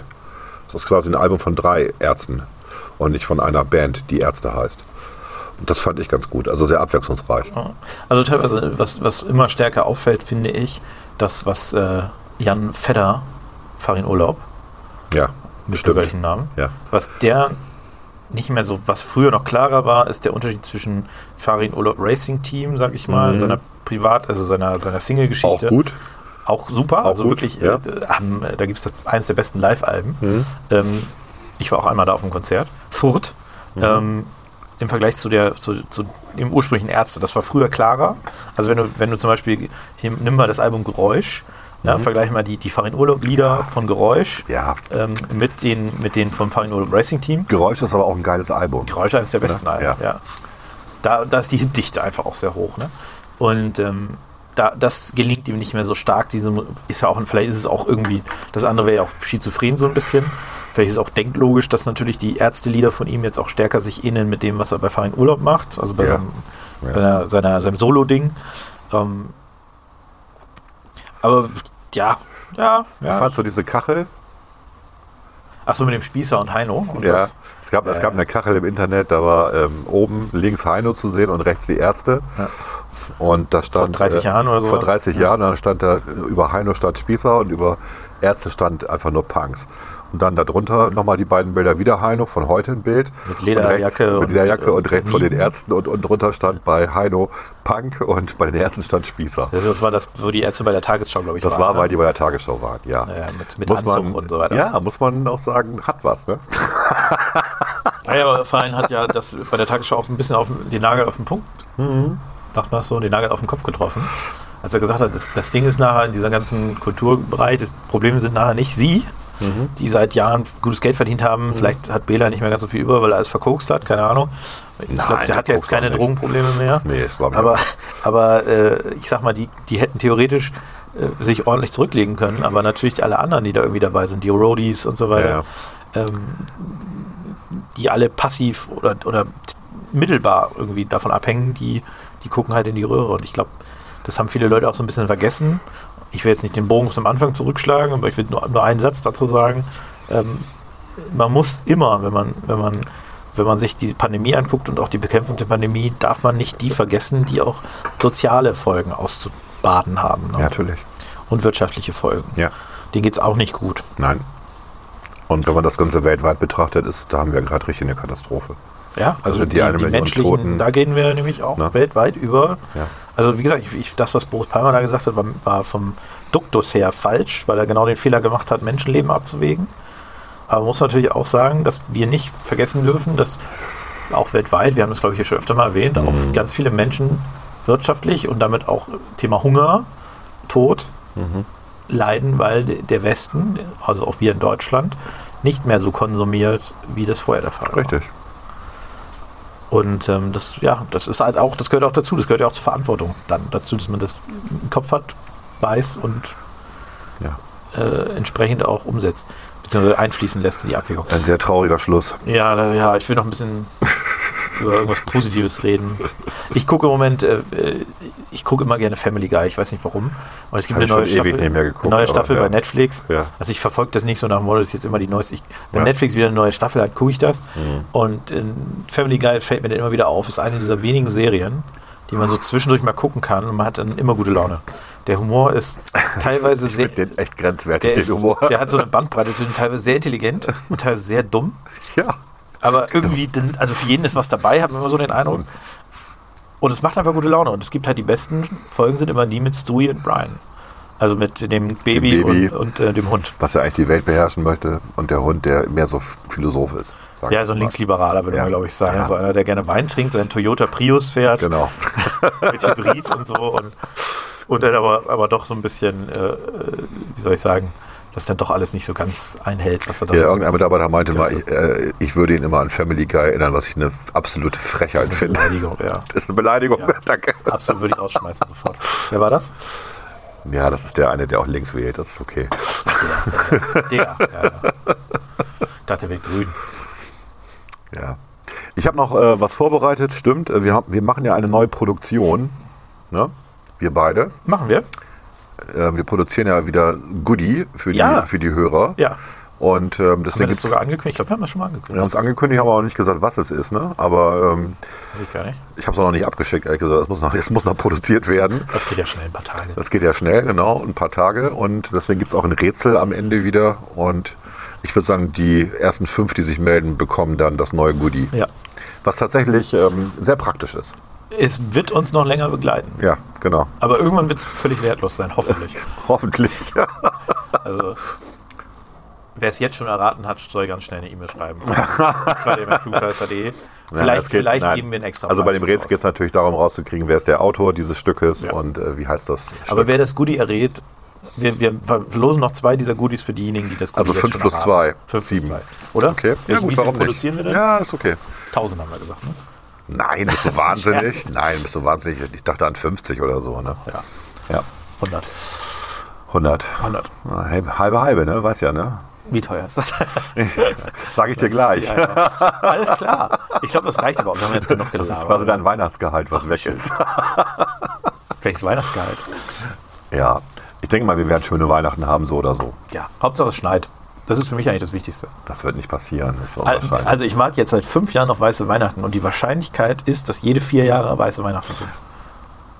Es ist quasi ein Album von drei Ärzten und nicht von einer Band, die Ärzte heißt. Und das fand ich ganz gut. Also sehr abwechslungsreich. Also teilweise, was, was immer stärker auffällt, finde ich, das, was äh, Jan Fedder, Farin Urlaub, Ja, mit bürgerlichen Namen, Ja. was der nicht mehr so, was früher noch klarer war, ist der Unterschied zwischen Farin Urlaub Racing Team, sag ich mal, seiner Privat, also seiner, seiner Mhm. Auch Single-Geschichte. gut. Auch super, Auch also gut, wirklich, ja. Mhm. äh, haben, äh, da gibt es eines der besten Live-Alben. Ähm, ich war auch einmal da auf dem Konzert. Furt. Mhm. Ähm, Im Vergleich zu, der, zu, zu dem ursprünglichen Ärzte. Das war früher klarer. Also wenn du, wenn du zum Beispiel, hier, nimm mal das Album Geräusch, ja, vergleich mal die, die Farin Urlaub-Lieder von Geräusch Mhm. Ja. ähm, mit, den, mit den vom Farin Urlaub Racing Team. Geräusch ist aber auch ein geiles Album. Geräusch ist eines der besten Ja, Alben, ja. ja. Da, da ist die Hitdichte einfach auch sehr hoch. Ne? Und ähm, da, das gelingt ihm nicht mehr so stark. Diese, ist ja auch, vielleicht ist es auch irgendwie, das andere wäre ja auch schizophren so ein bisschen. Vielleicht ist es auch denklogisch, dass natürlich die Ärztelieder von ihm jetzt auch stärker sich ähneln mit dem, was er bei Farin Urlaub macht, also bei, Ja. seinem, Ja. bei seiner, seinem Solo-Ding. Ähm, aber ja, ja, ja. Fandst du diese Kachel? Achso, mit dem Spießer und Heino. Und Ja. das- Es gab, es Ja, gab ja. eine Kachel im Internet, da war ähm, oben links Heino zu sehen und rechts die Ärzte. Ja. Und da stand. 30 Jahren oder Vor sowas? 30 Jahren, dann stand da über Heino stand Spießer und über Ärzte stand einfach nur Punks. Und dann darunter nochmal die beiden Bilder wieder Heino von heute ein Bild. Mit Lederjacke und rechts, mit und, Lederjacke und, äh, rechts von den. Ärzten und, und drunter stand bei Heino Punk und bei den Ärzten stand Spießer. Das, das war das, wo die Ärzte bei der Tagesschau, glaube ich, Das waren, war, ne? weil die bei der Tagesschau waren, ja. Ja, mit, mit Muss Anzug man, und so weiter. Ja, muss man auch sagen, hat was, ne? Ja, aber Verein hat ja das bei der Tagesschau auch ein bisschen auf den Nagel auf den Punkt, Mhm. sagt man das so, den Nagel auf den Kopf getroffen. Als er gesagt hat, das, das Ding ist nachher in dieser ganzen Kulturbereich, das Problem sind nachher nicht sie, die seit Jahren gutes Geld verdient haben. Vielleicht hat Bela nicht mehr ganz so viel über, weil er alles verkokst hat, keine Ahnung. Ich glaube, der hat der jetzt keine. Drogenprobleme mehr. Nee, das glaub ich aber, aber äh, ich sag mal, die, die hätten theoretisch äh, sich ordentlich zurücklegen können, aber natürlich alle anderen, die da irgendwie dabei sind, die Roadies und so weiter, ähm, die alle passiv oder, oder mittelbar irgendwie davon abhängen, die, die gucken halt in die Röhre. Und ich glaube, das haben viele Leute auch so ein bisschen vergessen. Ich will jetzt nicht den Bogen zum Anfang zurückschlagen, aber ich will nur, nur einen Satz dazu sagen. Ähm, man muss immer, wenn man, wenn man, wenn man sich die Pandemie anguckt und auch die Bekämpfung der Pandemie, darf man nicht die vergessen, die auch soziale Folgen auszubaden haben. Ne? Ja, natürlich. Und wirtschaftliche Folgen. Ja. Denen geht es auch nicht gut. Nein. Und wenn man das Ganze weltweit betrachtet, ist, da haben wir gerade richtig eine Katastrophe. Ja, also sind die die, eine die Million menschlichen, Toten. da gehen wir nämlich auch Ne? weltweit über. Ja. Also wie gesagt, ich, ich, das, was Boris Palmer da gesagt hat, war, war vom Duktus her falsch, weil er genau den Fehler gemacht hat, Menschenleben abzuwägen. Aber man muss natürlich auch sagen, dass wir nicht vergessen dürfen, dass auch weltweit, wir haben das glaube ich hier schon öfter mal erwähnt, Mhm. auch ganz viele Menschen wirtschaftlich und damit auch Thema Hunger, Tod Mhm. leiden, weil de- der Westen, also auch wir in Deutschland, nicht mehr so konsumiert, wie das vorher der Fall war. Richtig. Und ähm, das, ja, das ist halt auch, das gehört auch dazu, das gehört ja auch zur Verantwortung dann dazu, dass man das im Kopf hat, weiß und Ja. äh, entsprechend auch umsetzt, beziehungsweise einfließen lässt in die Abwägung. Ein sehr trauriger Schluss. Ja, ja, ich will noch ein bisschen über irgendwas Positives reden. Ich gucke im Moment, äh, äh, ich gucke immer gerne Family Guy, ich weiß nicht warum. Und es gibt Hab eine neue Staffel, geguckt, eine neue Staffel ja. bei Netflix. Ja. Also ich verfolge das nicht so nach dem Motto, das ist jetzt immer die neueste. Ich, wenn Ja. Mhm. Netflix wieder eine neue Staffel hat, gucke ich das. Und in Family Guy fällt mir dann immer wieder auf, ist eine dieser wenigen Serien, die man so zwischendurch mal gucken kann und man hat dann immer gute Laune. Der Humor ist teilweise Ich sehr, den echt grenzwertig, der, den ist, Humor. der hat so eine Bandbreite zwischen teilweise sehr intelligent und teilweise sehr dumm. ja. Aber irgendwie, den, also für jeden ist was dabei, hat man immer so den Eindruck. Und es macht einfach gute Laune. Und es gibt halt die besten Folgen sind immer die mit Stewie und Brian. Also mit dem Baby, Baby. und, und äh, dem Hund. Was er eigentlich die Welt beherrschen möchte und der Hund, der mehr so Philosoph ist. Ja, so ein. Linksliberaler, würde Ja. man, glaube ich, sagen. Ja. So einer, der gerne Wein trinkt, seinen Toyota Prius fährt, Genau. mit Hybrid und so. Und, und dann aber, aber doch so ein bisschen, äh, äh, wie soll ich sagen, das dann doch alles nicht so ganz einhält, was er da Ja, irgendein Mitarbeiter meinte mal, ich, äh, ich würde ihn immer an Family Guy erinnern, was ich eine absolute Frechheit Das ist eine finde. Beleidigung, ja. Das ist eine Beleidigung, Ja. danke. Absolut würde ich ausschmeißen sofort. Wer war das? Ja, das ist der eine, der auch links wählt, das ist okay. Der. Ja, ja. Ich dachte, der wird grün. Ja. Ich habe noch äh, was vorbereitet, stimmt. Äh, Wir, haben, wir machen ja eine neue Produktion. Ne? Wir beide. Machen wir? Äh, wir produzieren ja wieder Goodie für die, Ja. für die Hörer. Ja. Und ähm, Haben wir deswegen das sogar angekündigt? Ich glaube, wir haben das schon mal wir angekündigt. haben es angekündigt, haben aber auch nicht gesagt, was es ist. Ne? Aber ähm, Weiß ich ich habe es auch noch nicht abgeschickt, ehrlich gesagt. Es muss, noch, es muss noch produziert werden. Das geht ja schnell ein paar Tage. Das geht ja schnell, genau, ein paar Tage. Und deswegen gibt es auch ein Rätsel am Ende wieder. Und ich würde sagen, die ersten fünf, die sich melden, bekommen dann das neue Goodie. Ja. Was tatsächlich ähm, sehr praktisch ist. Es wird uns noch länger begleiten. Ja, genau. Aber irgendwann wird es völlig wertlos sein, hoffentlich. Hoffentlich. Also, wer es jetzt schon erraten hat, soll ganz schnell eine E-Mail schreiben. zweimal.klugscheißer.de. Vielleicht, geht- vielleicht nein. geben wir einen extra Also bei dem Rätsel geht es natürlich darum, rauszukriegen, wer ist der Autor dieses Stückes Ja. und äh, wie heißt das Stück. Aber wer das Goodie errät, wir, wir verlosen noch zwei dieser Goodies für diejenigen, die das Goodie Also jetzt fünf schon plus erraten. zwei. Fünf plus Sieben. zwei. Oder? Okay, ja gut, warum nicht? produzieren wir denn? Ja, ist okay. Tausend haben wir gesagt, ne? Nein, bist du wahnsinnig? Nein, bist du wahnsinnig? Ich dachte an 50 oder so, ne? Ja. Ja. 100. 100. 100. Na, Halbe, halbe, ne? Weiß ja, ne? Wie teuer ist das? Sag ich dir gleich. Ja, ja. Alles klar. Ich glaube, das reicht aber auch. Wir haben jetzt genug Das gelabert. ist quasi dein Weihnachtsgehalt, was weg schön. ist. Welches Weihnachtsgehalt? Ja. Ich denke mal, wir werden schöne Weihnachten haben, so oder so. Ja, Hauptsache es schneit. Das ist für mich eigentlich das Wichtigste. Das wird nicht passieren. Ist unwahrscheinlich. Also ich warte jetzt seit fünf Jahren auf weiße Weihnachten und die Wahrscheinlichkeit ist, dass jede vier Jahre weiße Weihnachten sind.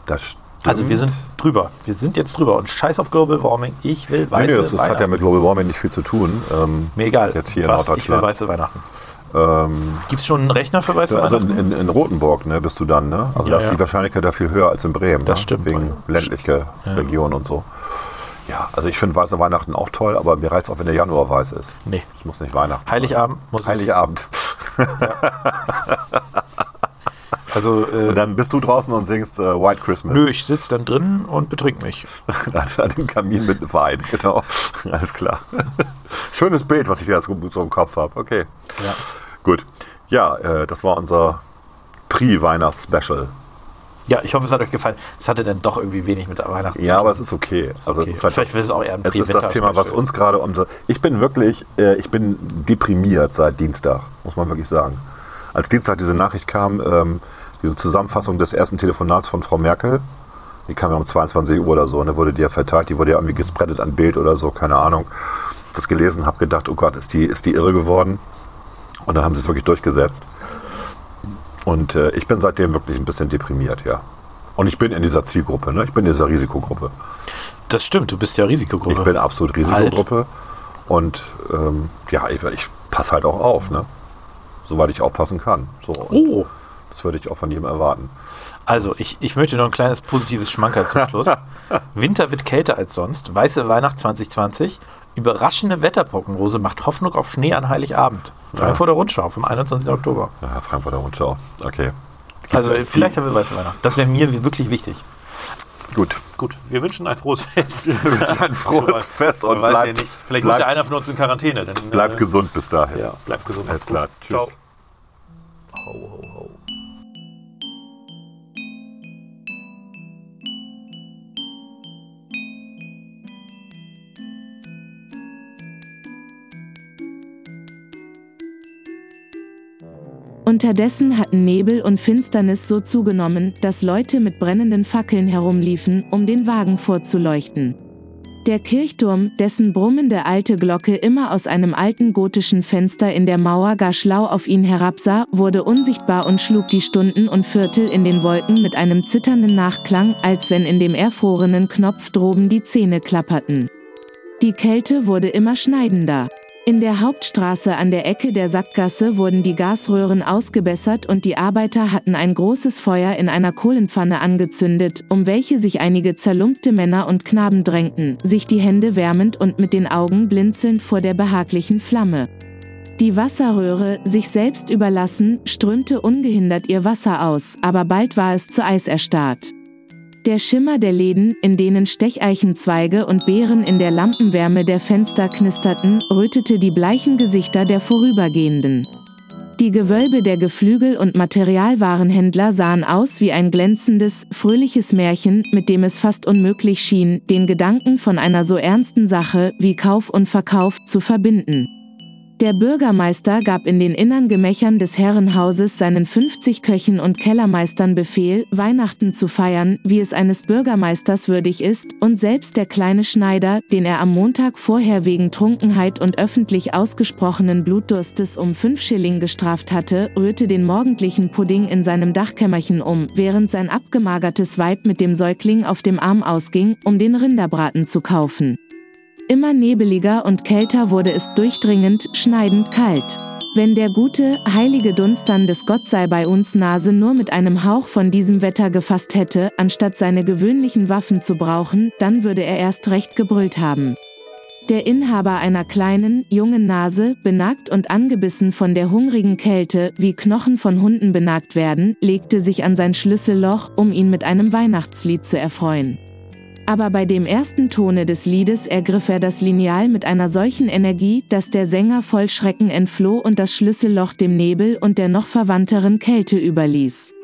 das stimmt. Also wir sind drüber. Wir sind jetzt drüber und scheiß auf Global Warming. Ich will Nee, weiße nee, das, das hat ja Weihnachten. mit Global Warming nicht viel zu tun. Ähm, Mir egal. Jetzt hier in Was? Ich will weiße Weihnachten. Ähm, Gibt es schon einen Rechner für weiße also Weihnachten? in, in Rotenburg ne, bist du dann, ne? Also Ja, da ist ja. die Wahrscheinlichkeit da viel höher als in Bremen. Das ne? stimmt. Wegen ländlicher Region und so. Ja, also ich finde weiße Weihnachten auch toll, aber mir reicht es auch, wenn der Januar weiß ist. Nee. Es muss nicht Weihnachten. Heiligabend muss. Heiligabend. es Also, äh, Und dann bist du draußen und singst äh, White Christmas. nö, ich sitze dann drin und betrink mich. An dem Kamin mit Wein, genau. Alles klar. Schönes Bild, was ich jetzt so im Kopf habe. Okay. Ja. Gut. Ja, äh, das war unser Pre-Weihnachts-Special. Ja, ich hoffe, es hat euch gefallen. Es hatte dann doch irgendwie wenig mit Weihnachten Ja, aber es ist okay. Also okay. es ist halt Vielleicht das, ist es auch eher ein es ist das Thema, was uns gerade umso. Ich bin wirklich, äh, ich bin deprimiert seit Dienstag, muss man wirklich sagen. Als Dienstag diese Nachricht kam, ähm, diese Zusammenfassung des ersten Telefonats von Frau Merkel, die kam ja um 22 Uhr oder so, und da wurde die ja verteilt, die wurde ja irgendwie gespreadet an Bild oder so, keine Ahnung. Das gelesen, habe gedacht, oh Gott, ist die, ist die irre geworden. Und dann haben sie es wirklich durchgesetzt. Und äh, ich bin seitdem wirklich ein bisschen deprimiert, ja. Und ich bin in dieser Zielgruppe, ne? ich bin in dieser Risikogruppe. Das stimmt, du bist ja Risikogruppe. Ich bin absolut Risikogruppe. Und ähm, ja, ich, ich passe halt auch auf, ne? Soweit ich aufpassen kann. So, Oh. Das würde ich auch von jedem erwarten. Also, ich, ich möchte noch ein kleines positives Schmankerl zum Schluss. Winter wird kälter als sonst. Weiße Weihnacht 2020. Überraschende Wetterprognose macht Hoffnung auf Schnee an Heiligabend. Frankfurter Rundschau vom 21. Oktober. Ja, Frankfurter Rundschau. Okay. Also, vielleicht haben wir weiße Weihnacht. Das wäre mir wirklich wichtig. Gut. Gut, wir wünschen ein frohes Fest. Ein frohes Fest und bleibt, ja nicht. Vielleicht muss ja bleibt, einer von uns in Quarantäne. Dann, bleibt äh, gesund bis dahin. Ja, bleibt gesund. Alles klar. Tschüss. Ciao. Ho, ho, Unterdessen hatten Nebel und Finsternis so zugenommen, dass Leute mit brennenden Fackeln herumliefen, um den Wagen vorzuleuchten. Der Kirchturm, dessen brummende alte Glocke immer aus einem alten gotischen Fenster in der Mauer gar schlau auf ihn herabsah, wurde unsichtbar und schlug die Stunden und Viertel in den Wolken mit einem zitternden Nachklang, als wenn in dem erfrorenen Knopf droben die Zähne klapperten. Die Kälte wurde immer schneidender. In der Hauptstraße an der Ecke der Sackgasse wurden die Gasröhren ausgebessert und die Arbeiter hatten ein großes Feuer in einer Kohlenpfanne angezündet, um welche sich einige zerlumpte Männer und Knaben drängten, sich die Hände wärmend und mit den Augen blinzelnd vor der behaglichen Flamme. Die Wasserröhre, sich selbst überlassen, strömte ungehindert ihr Wasser aus, aber bald war es zu Eis erstarrt. Der Schimmer der Läden, in denen Stecheichenzweige und Beeren in der Lampenwärme der Fenster knisterten, rötete die bleichen Gesichter der Vorübergehenden. Die Gewölbe der Geflügel- und Materialwarenhändler sahen aus wie ein glänzendes, fröhliches Märchen, mit dem es fast unmöglich schien, den Gedanken von einer so ernsten Sache wie Kauf und Verkauf zu verbinden. Der Bürgermeister gab in den innern Gemächern des Herrenhauses seinen 50 Köchen und Kellermeistern Befehl, Weihnachten zu feiern, wie es eines Bürgermeisters würdig ist, und selbst der kleine Schneider, den er am Montag vorher wegen Trunkenheit und öffentlich ausgesprochenen Blutdurstes um 5 Schilling gestraft hatte, rührte den morgendlichen Pudding in seinem Dachkämmerchen um, während sein abgemagertes Weib mit dem Säugling auf dem Arm ausging, um den Rinderbraten zu kaufen. Immer nebeliger und kälter wurde es durchdringend, schneidend kalt. Wenn der gute, heilige Dunstern des Gott sei bei uns Nase nur mit einem Hauch von diesem Wetter gefasst hätte, anstatt seine gewöhnlichen Waffen zu brauchen, dann würde er erst recht gebrüllt haben. Der Inhaber einer kleinen, jungen Nase, benagt und angebissen von der hungrigen Kälte, wie Knochen von Hunden benagt werden, legte sich an sein Schlüsselloch, um ihn mit einem Weihnachtslied zu erfreuen. Aber bei dem ersten Tone des Liedes ergriff er das Lineal mit einer solchen Energie, dass der Sänger voll Schrecken entfloh und das Schlüsselloch dem Nebel und der noch verwandteren Kälte überließ.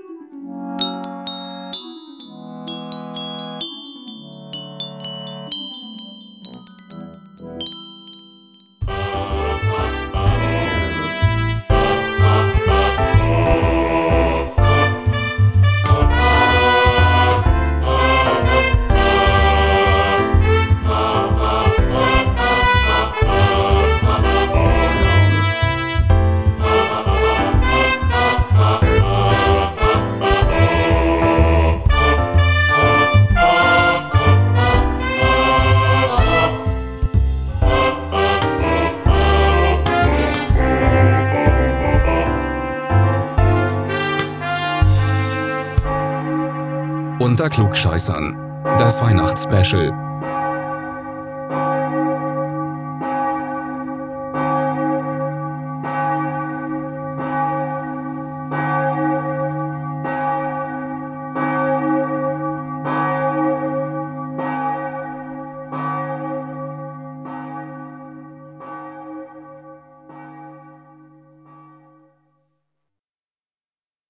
Unter Klugscheißern. Das Weihnachtsspecial.